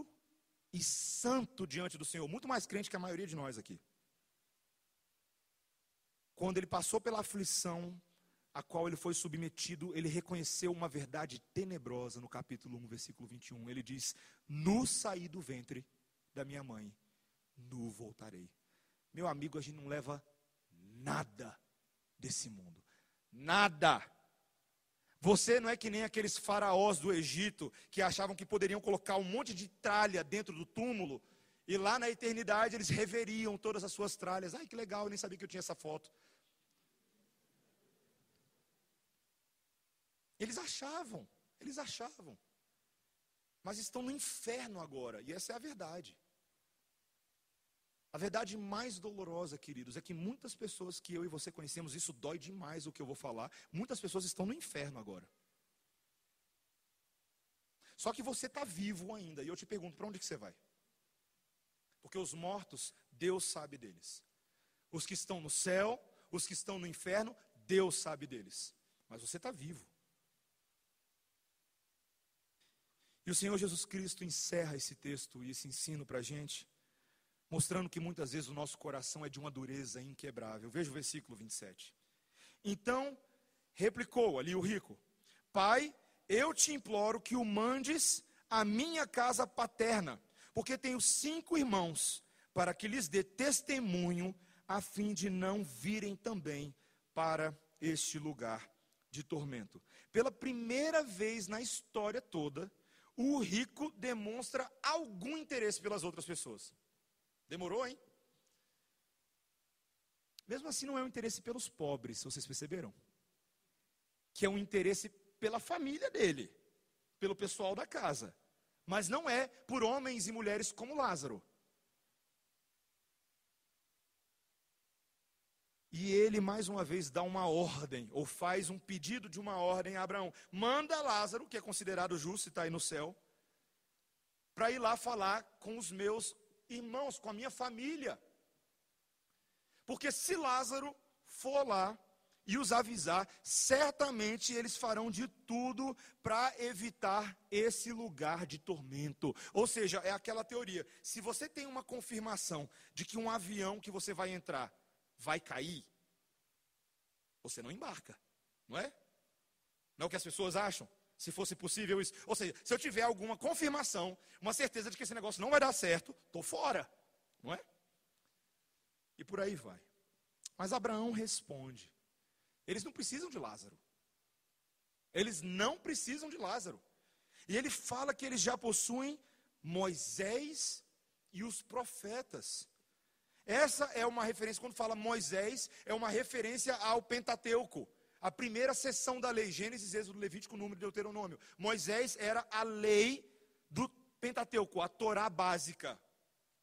[SPEAKER 1] e santo diante do Senhor, muito mais crente que a maioria de nós aqui quando ele passou pela aflição a qual ele foi submetido, ele reconheceu uma verdade tenebrosa no capítulo 1, versículo 21. Ele diz: Nu saí do ventre da minha mãe, nu voltarei. Meu amigo, a gente não leva nada desse mundo. Nada. Você não é que nem aqueles faraós do Egito que achavam que poderiam colocar um monte de tralha dentro do túmulo e lá na eternidade eles reveriam todas as suas tralhas. Ai, que legal, eu nem sabia que eu tinha essa foto. Eles achavam, eles achavam. Mas estão no inferno agora, e essa é a verdade. A verdade mais dolorosa, queridos, é que muitas pessoas que eu e você conhecemos, isso dói demais o que eu vou falar, muitas pessoas estão no inferno agora. Só que você está vivo ainda, e eu te pergunto: para onde que você vai? Porque os mortos, Deus sabe deles. Os que estão no céu, os que estão no inferno, Deus sabe deles. Mas você está vivo. E o Senhor Jesus Cristo encerra esse texto e esse ensino para a gente, mostrando que muitas vezes o nosso coração é de uma dureza inquebrável. Veja o versículo 27. Então replicou ali o rico: Pai, eu te imploro que o mandes à minha casa paterna, porque tenho cinco irmãos, para que lhes dê testemunho, a fim de não virem também para este lugar de tormento. Pela primeira vez na história toda, o rico demonstra algum interesse pelas outras pessoas. Demorou, hein? Mesmo assim, não é um interesse pelos pobres, vocês perceberam? Que é um interesse pela família dele, pelo pessoal da casa. Mas não é por homens e mulheres como Lázaro. E ele, mais uma vez, dá uma ordem, ou faz um pedido de uma ordem a Abraão: manda Lázaro, que é considerado justo e está aí no céu, para ir lá falar com os meus irmãos, com a minha família. Porque se Lázaro for lá e os avisar, certamente eles farão de tudo para evitar esse lugar de tormento. Ou seja, é aquela teoria: se você tem uma confirmação de que um avião que você vai entrar vai cair, você não embarca, não é? Não é o que as pessoas acham? Se fosse possível isso. Ou seja, se eu tiver alguma confirmação, uma certeza de que esse negócio não vai dar certo, estou fora, não é? E por aí vai. Mas Abraão responde: eles não precisam de Lázaro. Eles não precisam de Lázaro. E ele fala que eles já possuem Moisés e os profetas. Essa é uma referência, quando fala Moisés, é uma referência ao Pentateuco, a primeira seção da lei, Gênesis, Êxodo, Levítico, Número Deuteronômio. Moisés era a lei do Pentateuco, a Torá básica,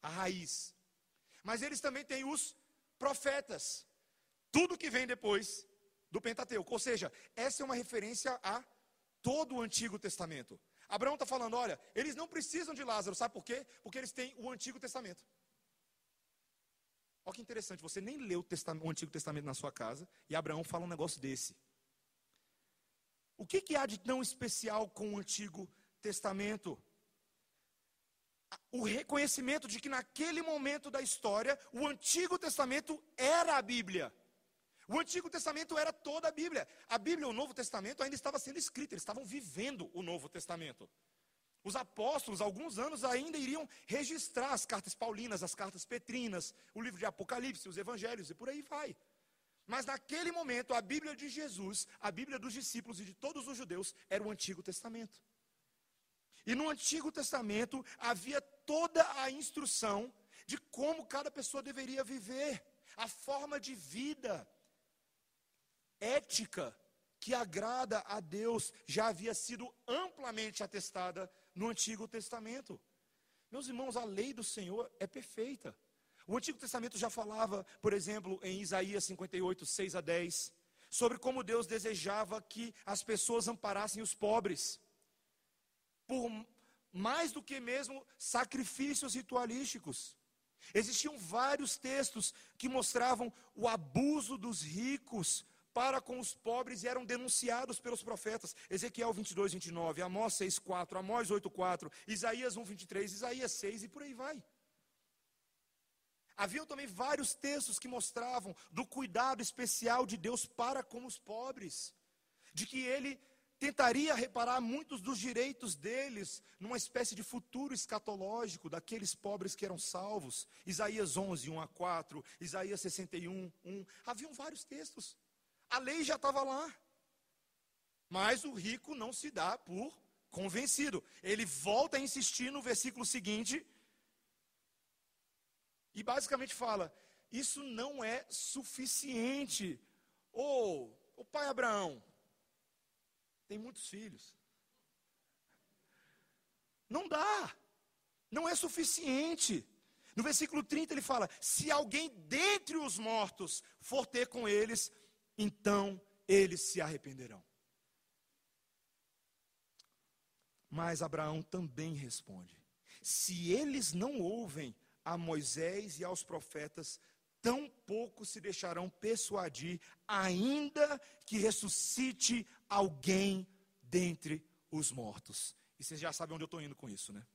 [SPEAKER 1] a raiz. Mas eles também têm os profetas, tudo que vem depois do Pentateuco. Ou seja, essa é uma referência a todo o Antigo Testamento. Abraão está falando: olha, eles não precisam de Lázaro, sabe por quê? Porque eles têm o Antigo Testamento. Olha que interessante, você nem leu o, o, Antigo Testamento na sua casa e Abraão fala um negócio desse. O que, que há de tão especial com o Antigo Testamento? O reconhecimento de que naquele momento da história, o Antigo Testamento era a Bíblia. O Antigo Testamento era toda a Bíblia. A Bíblia, o Novo Testamento, ainda estava sendo escrita, eles estavam vivendo o Novo Testamento. Os apóstolos, alguns anos ainda iriam registrar as cartas paulinas, as cartas petrinas, o livro de Apocalipse, os evangelhos e por aí vai. Mas naquele momento, a Bíblia de Jesus, a Bíblia dos discípulos e de todos os judeus, era o Antigo Testamento. E no Antigo Testamento havia toda a instrução de como cada pessoa deveria viver, a forma de vida ética que agrada a Deus já havia sido amplamente atestada no Antigo Testamento. Meus irmãos, a lei do Senhor é perfeita. O Antigo Testamento já falava, por exemplo, em Isaías 58, 6 a 10, sobre como Deus desejava que as pessoas amparassem os pobres, por mais do que mesmo sacrifícios ritualísticos. Existiam vários textos que mostravam o abuso dos ricos para com os pobres e eram denunciados pelos profetas. Ezequiel 22, 29, Amós 6, 4, Amós 8, 4, Isaías 1, 23, Isaías 6 e por aí vai. Haviam também vários textos que mostravam do cuidado especial de Deus para com os pobres, de que ele tentaria reparar muitos dos direitos deles numa espécie de futuro escatológico daqueles pobres que eram salvos. Isaías 11, 1 a 4, Isaías 61, 1. Haviam vários textos. A lei já estava lá. Mas o rico não se dá por convencido. Ele volta a insistir no versículo seguinte. E basicamente fala: Isso não é suficiente. Ô, oh, o pai Abraão tem muitos filhos. Não dá. Não é suficiente. No versículo 30 ele fala: Se alguém dentre os mortos for ter com eles, então eles se arrependerão. Mas Abraão também responde: Se eles não ouvem a Moisés e aos profetas, tão pouco se deixarão persuadir, ainda que ressuscite alguém dentre os mortos. E vocês já sabem onde eu estou indo com isso, né?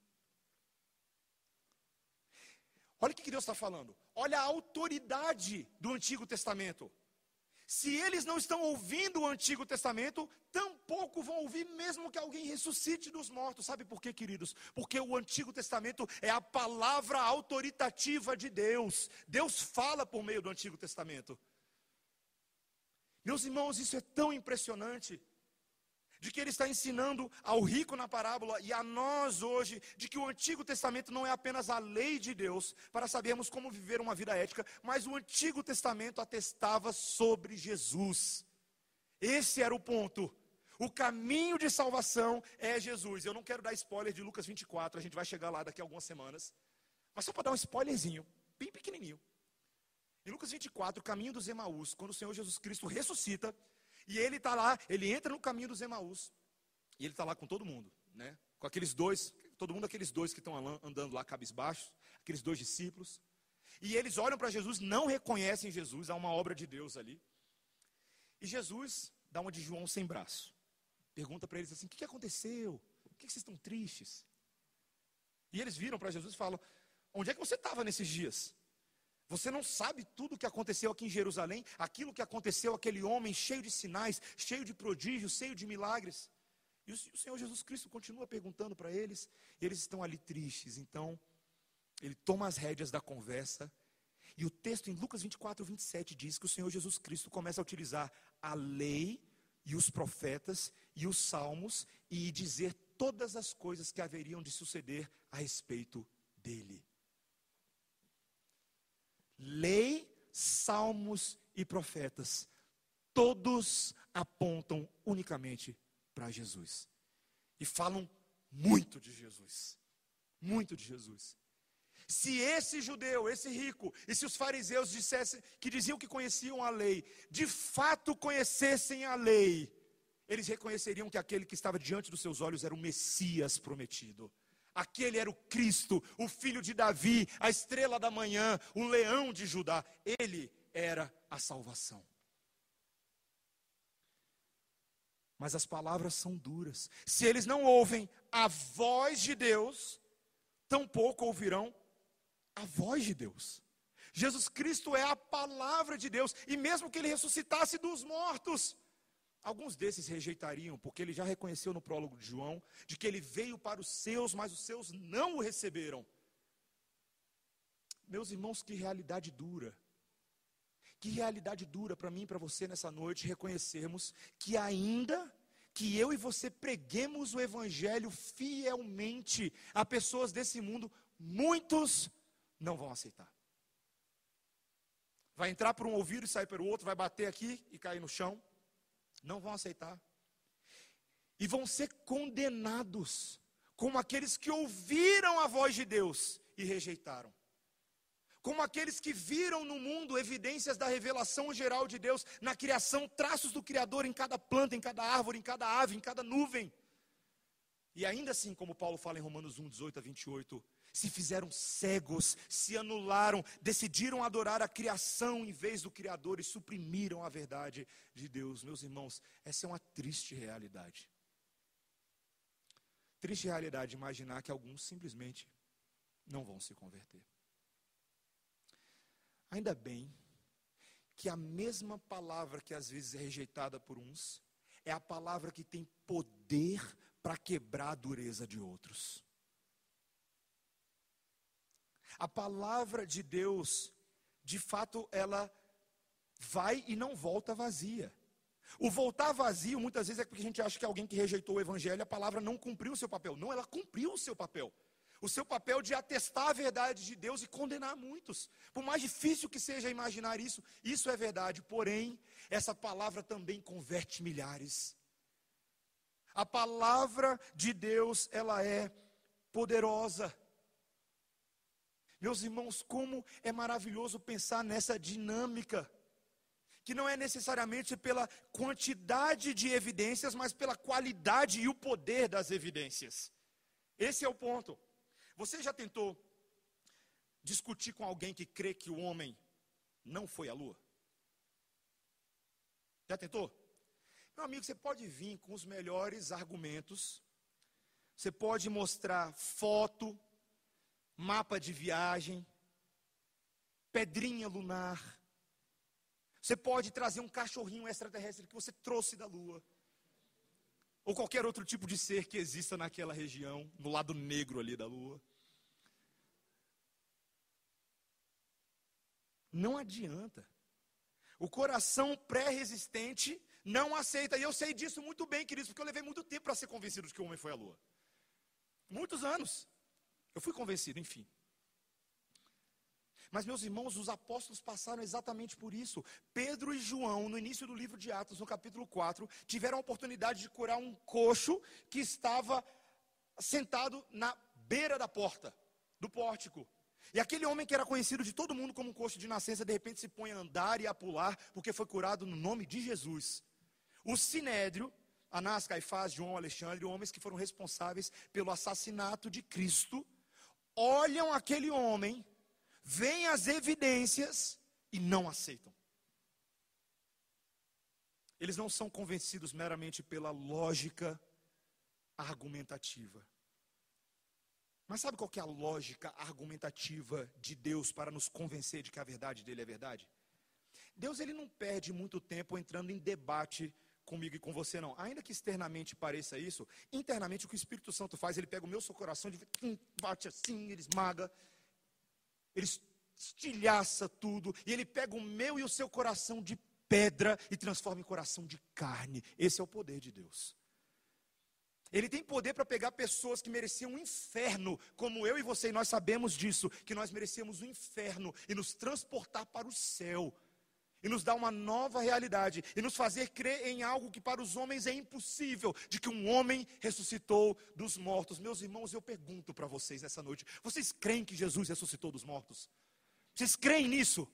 [SPEAKER 1] Olha o que Deus está falando. Olha a autoridade do Antigo Testamento. Se eles não estão ouvindo o Antigo Testamento, tampouco vão ouvir mesmo que alguém ressuscite dos mortos. Sabe por quê, queridos? Porque o Antigo Testamento é a palavra autoritativa de Deus. Deus fala por meio do Antigo Testamento. Meus irmãos, isso é tão impressionante de que ele está ensinando ao rico na parábola e a nós hoje, de que o Antigo Testamento não é apenas a lei de Deus para sabermos como viver uma vida ética, mas o Antigo Testamento atestava sobre Jesus. Esse era o ponto. O caminho de salvação é Jesus. Eu não quero dar spoiler de Lucas 24, a gente vai chegar lá daqui a algumas semanas. Mas só para dar um spoilerzinho, bem pequenininho. Em Lucas 24, o caminho dos Emaús, quando o Senhor Jesus Cristo ressuscita, e ele está lá, ele entra no caminho dos Emaús. E ele está lá com todo mundo, né? Com aqueles dois, todo mundo aqueles dois que estão andando lá cabisbaixos, aqueles dois discípulos. E eles olham para Jesus, não reconhecem Jesus, há uma obra de Deus ali. E Jesus dá uma de João sem braço. Pergunta para eles assim: o que, aconteceu? Por que vocês estão tristes? E eles viram para Jesus e falam: onde é que você estava nesses dias? Você não sabe tudo o que aconteceu aqui em Jerusalém, aquilo que aconteceu aquele homem cheio de sinais, cheio de prodígios, cheio de milagres. E o Senhor Jesus Cristo continua perguntando para eles, e eles estão ali tristes. Então, ele toma as rédeas da conversa, e o texto em Lucas 24, 27 diz que o Senhor Jesus Cristo começa a utilizar a lei e os profetas e os salmos e dizer todas as coisas que haveriam de suceder a respeito dele. Lei, salmos e profetas, todos apontam unicamente para Jesus. E falam muito de Jesus. Muito de Jesus. Se esse judeu, esse rico, e se os fariseus dissessem que diziam que conheciam a lei, de fato conhecessem a lei, eles reconheceriam que aquele que estava diante dos seus olhos era o Messias prometido. Aquele era o Cristo, o filho de Davi, a estrela da manhã, o leão de Judá. Ele era a salvação. Mas as palavras são duras. Se eles não ouvem a voz de Deus, tampouco ouvirão a voz de Deus. Jesus Cristo é a palavra de Deus, e mesmo que ele ressuscitasse dos mortos, Alguns desses rejeitariam, porque ele já reconheceu no prólogo de João, de que ele veio para os seus, mas os seus não o receberam. Meus irmãos, que realidade dura. Que realidade dura para mim e para você nessa noite reconhecermos que ainda que eu e você preguemos o evangelho fielmente a pessoas desse mundo, muitos não vão aceitar. Vai entrar por um ouvido e sair pelo outro, vai bater aqui e cair no chão não vão aceitar. E vão ser condenados, como aqueles que ouviram a voz de Deus e rejeitaram. Como aqueles que viram no mundo evidências da revelação geral de Deus, na criação, traços do Criador em cada planta, em cada árvore, em cada ave, em cada nuvem. E ainda assim, como Paulo fala em Romanos 1, 18 a 28, se fizeram cegos, se anularam, decidiram adorar a criação em vez do Criador e suprimiram a verdade de Deus. Meus irmãos, essa é uma triste realidade. Triste realidade imaginar que alguns simplesmente não vão se converter. Ainda bem que a mesma palavra que às vezes é rejeitada por uns, é a palavra que tem poder para quebrar a dureza de outros. A palavra de Deus, de fato, ela vai e não volta vazia. O voltar vazio, muitas vezes, é porque a gente acha que alguém que rejeitou o evangelho, a palavra não cumpriu o seu papel. Não, ela cumpriu o seu papel. O seu papel de atestar a verdade de Deus e condenar muitos. Por mais difícil que seja imaginar isso, isso é verdade. Porém, essa palavra também converte milhares. A palavra de Deus, ela é poderosa. Meus irmãos, como é maravilhoso pensar nessa dinâmica, que não é necessariamente pela quantidade de evidências, mas pela qualidade e o poder das evidências. Esse é o ponto. Você já tentou discutir com alguém que crê que o homem não foi à lua? Já tentou? Meu amigo, você pode vir com os melhores argumentos, você pode mostrar foto, mapa de viagem, pedrinha lunar. Você pode trazer um cachorrinho extraterrestre que você trouxe da Lua. Ou qualquer outro tipo de ser que exista naquela região, no lado negro ali da Lua. Não adianta. O coração pré-resistente não aceita. E eu sei disso muito bem, queridos, porque eu levei muito tempo para ser convencido de que o homem foi à Lua. Muitos anos. Eu fui convencido, enfim. Mas, meus irmãos, os apóstolos passaram exatamente por isso. Pedro e João, no início do livro de Atos, no capítulo 4, tiveram a oportunidade de curar um coxo que estava sentado na beira da porta, do pórtico. E aquele homem que era conhecido de todo mundo como um coxo de nascença, de repente se põe a andar e a pular, porque foi curado no nome de Jesus. O sinédrio, Anás, Caifás, João, Alexandre, homens que foram responsáveis pelo assassinato de Cristo, olham aquele homem, veem as evidências e não aceitam. Eles não são convencidos meramente pela lógica argumentativa. Mas sabe qual é a lógica argumentativa de Deus para nos convencer de que a verdade dele é verdade? Deus ele não perde muito tempo entrando em debate comigo e com você não. Ainda que externamente pareça isso, internamente o que o Espírito Santo faz, ele pega o meu seu coração, hum, bate assim, ele esmaga, ele estilhaça tudo, e ele pega o meu e o seu coração de pedra e transforma em coração de carne. Esse é o poder de Deus. Ele tem poder para pegar pessoas que mereciam um inferno, como eu e você, e nós sabemos disso, que nós merecíamos o um inferno, e nos transportar para o céu e nos dar uma nova realidade e nos fazer crer em algo que para os homens é impossível, de que um homem ressuscitou dos mortos. Meus irmãos, eu pergunto para vocês nessa noite: vocês creem que Jesus ressuscitou dos mortos? Vocês creem nisso?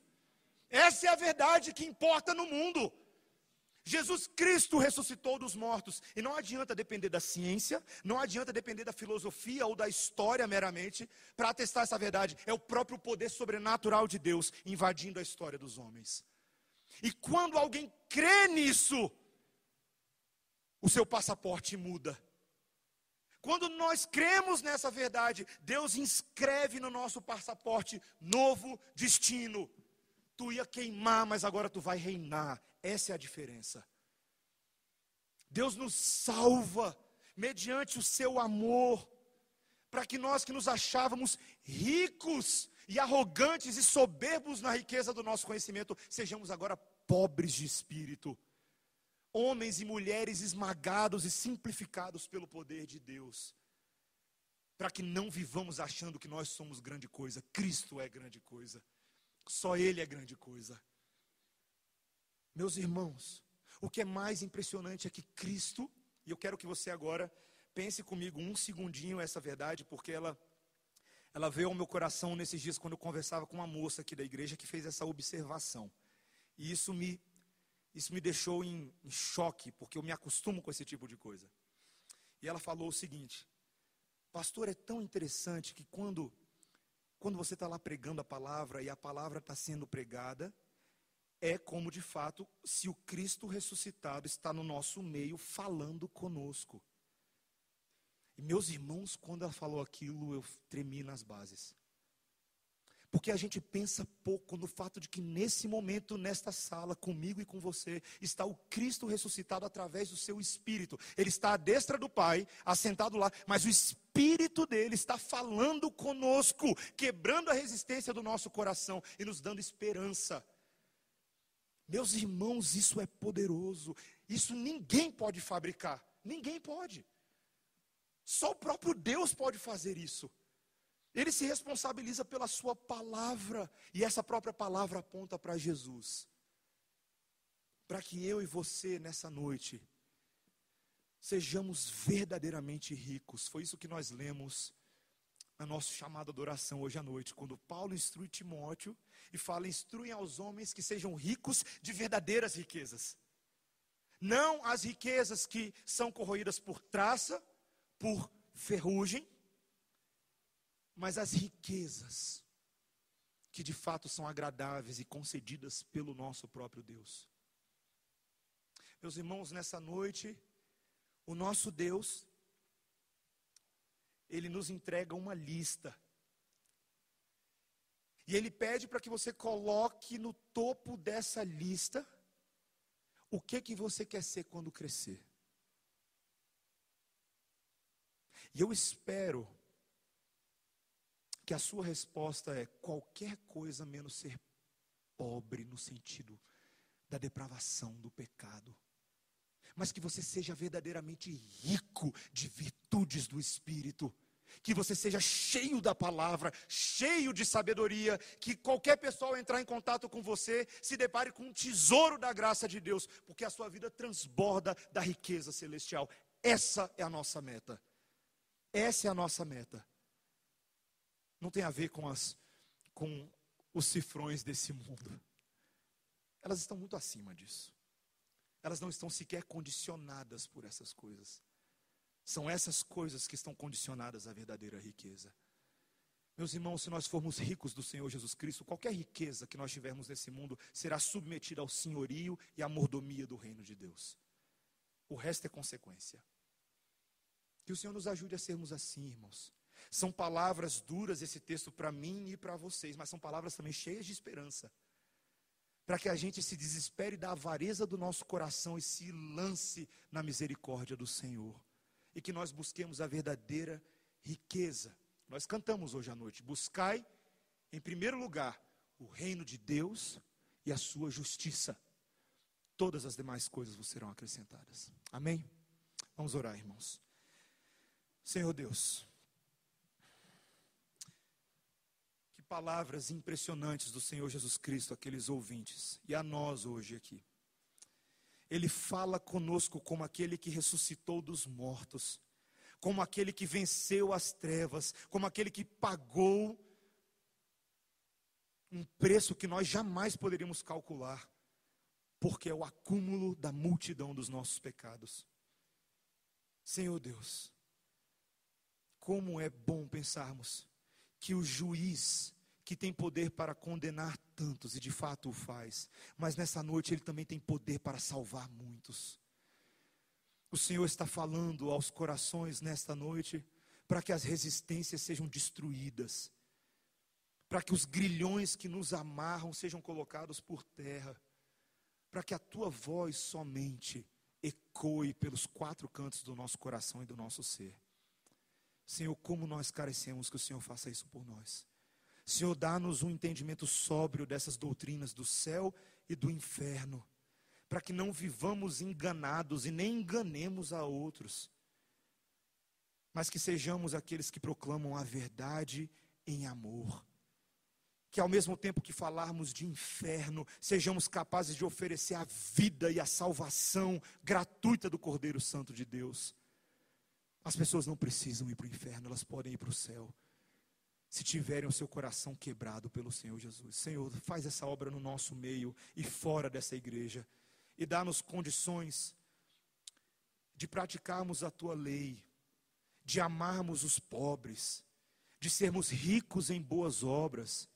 [SPEAKER 1] Essa é a verdade que importa no mundo. Jesus Cristo ressuscitou dos mortos. E não adianta depender da ciência, não adianta depender da filosofia ou da história meramente para atestar essa verdade. É o próprio poder sobrenatural de Deus invadindo a história dos homens. E quando alguém crê nisso, o seu passaporte muda. Quando nós cremos nessa verdade, Deus inscreve no nosso passaporte novo destino. Tu ia queimar, mas agora tu vai reinar. Essa é a diferença. Deus nos salva mediante o seu amor, para que nós que nos achávamos ricos e arrogantes e soberbos na riqueza do nosso conhecimento, sejamos agora pobres de espírito, homens e mulheres esmagados e simplificados pelo poder de Deus, para que não vivamos achando que nós somos grande coisa, Cristo é grande coisa, só Ele é grande coisa. Meus irmãos, o que é mais impressionante é que Cristo, e eu quero que você agora pense comigo um segundinho essa verdade, porque ela ela veio ao meu coração nesses dias quando eu conversava com uma moça aqui da igreja que fez essa observação. E isso me, isso me deixou em, em choque, porque eu me acostumo com esse tipo de coisa. E ela falou o seguinte: Pastor, é tão interessante que quando, quando você está lá pregando a palavra e a palavra está sendo pregada, é como de fato se o Cristo ressuscitado está no nosso meio falando conosco. E meus irmãos, quando ela falou aquilo, eu tremi nas bases. Porque a gente pensa pouco no fato de que nesse momento, nesta sala, comigo e com você, está o Cristo ressuscitado através do seu Espírito. Ele está à destra do Pai, assentado lá, mas o Espírito dele está falando conosco, quebrando a resistência do nosso coração e nos dando esperança. Meus irmãos, isso é poderoso. Isso ninguém pode fabricar. Ninguém pode. Só o próprio Deus pode fazer isso. Ele se responsabiliza pela sua palavra, e essa própria palavra aponta para Jesus. Para que eu e você, nessa noite, sejamos verdadeiramente ricos. Foi isso que nós lemos na nossa chamada adoração hoje à noite, quando Paulo instrui Timóteo e fala: instruem aos homens que sejam ricos de verdadeiras riquezas. Não as riquezas que são corroídas por traça, por ferrugem, mas as riquezas que de fato são agradáveis e concedidas pelo nosso próprio Deus. Meus irmãos, nessa noite, o nosso Deus, Ele nos entrega uma lista. E Ele pede para que você coloque no topo dessa lista o que que você quer ser quando crescer. E eu espero que a sua resposta é qualquer coisa menos ser pobre no sentido da depravação, do pecado. Mas que você seja verdadeiramente rico de virtudes do Espírito. Que você seja cheio da palavra, cheio de sabedoria, que qualquer pessoa entrar em contato com você se depare com um tesouro da graça de Deus, porque a sua vida transborda da riqueza celestial. Essa é a nossa meta. Essa é a nossa meta não tem a ver com, as, com os cifrões desse mundo. Elas estão muito acima disso. Elas não estão sequer condicionadas por essas coisas. São essas coisas que estão condicionadas à verdadeira riqueza. Meus irmãos, se nós formos ricos do Senhor Jesus Cristo, qualquer riqueza que nós tivermos nesse mundo será submetida ao senhorio e à mordomia do reino de Deus. O resto é consequência. Que o Senhor nos ajude a sermos assim, irmãos. São palavras duras esse texto para mim e para vocês, mas são palavras também cheias de esperança. Para que a gente se desespere da avareza do nosso coração e se lance na misericórdia do Senhor. E que nós busquemos a verdadeira riqueza. Nós cantamos hoje à noite: buscai, em primeiro lugar, o reino de Deus e a sua justiça. Todas as demais coisas vos serão acrescentadas. Amém? Vamos orar, irmãos. Senhor Deus. Palavras impressionantes do Senhor Jesus Cristo àqueles ouvintes e a nós hoje aqui. Ele fala conosco como aquele que ressuscitou dos mortos, como aquele que venceu as trevas, como aquele que pagou um preço que nós jamais poderíamos calcular, porque é o acúmulo da multidão dos nossos pecados. Senhor Deus, como é bom pensarmos que o juiz que tem poder para condenar tantos, e de fato o faz, mas nessa noite ele também tem poder para salvar muitos. O Senhor está falando aos corações nesta noite para que as resistências sejam destruídas, para que os grilhões que nos amarram sejam colocados por terra, para que a tua voz somente ecoe pelos quatro cantos do nosso coração e do nosso ser. Senhor, como nós carecemos que o Senhor faça isso por nós. Senhor, dá-nos um entendimento sóbrio dessas doutrinas do céu e do inferno, para que não vivamos enganados e nem enganemos a outros, mas que sejamos aqueles que proclamam a verdade em amor. Que ao mesmo tempo que falarmos de inferno, sejamos capazes de oferecer a vida e a salvação gratuita do Cordeiro Santo de Deus. As pessoas não precisam ir para o inferno, elas podem ir para o céu se tiverem o seu coração quebrado pelo Senhor Jesus. Senhor, faz essa obra no nosso meio e fora dessa igreja, e dá-nos condições de praticarmos a tua lei, de amarmos os pobres, de sermos ricos em boas obras,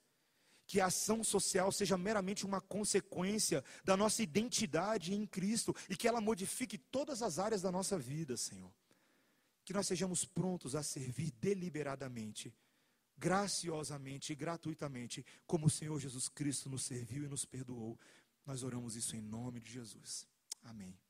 [SPEAKER 1] que a ação social seja meramente uma consequência da nossa identidade em Cristo e que ela modifique todas as áreas da nossa vida, Senhor. Que nós sejamos prontos a servir deliberadamente graciosamente e gratuitamente, como o Senhor Jesus Cristo nos serviu e nos perdoou. Nós oramos isso em nome de Jesus. Amém.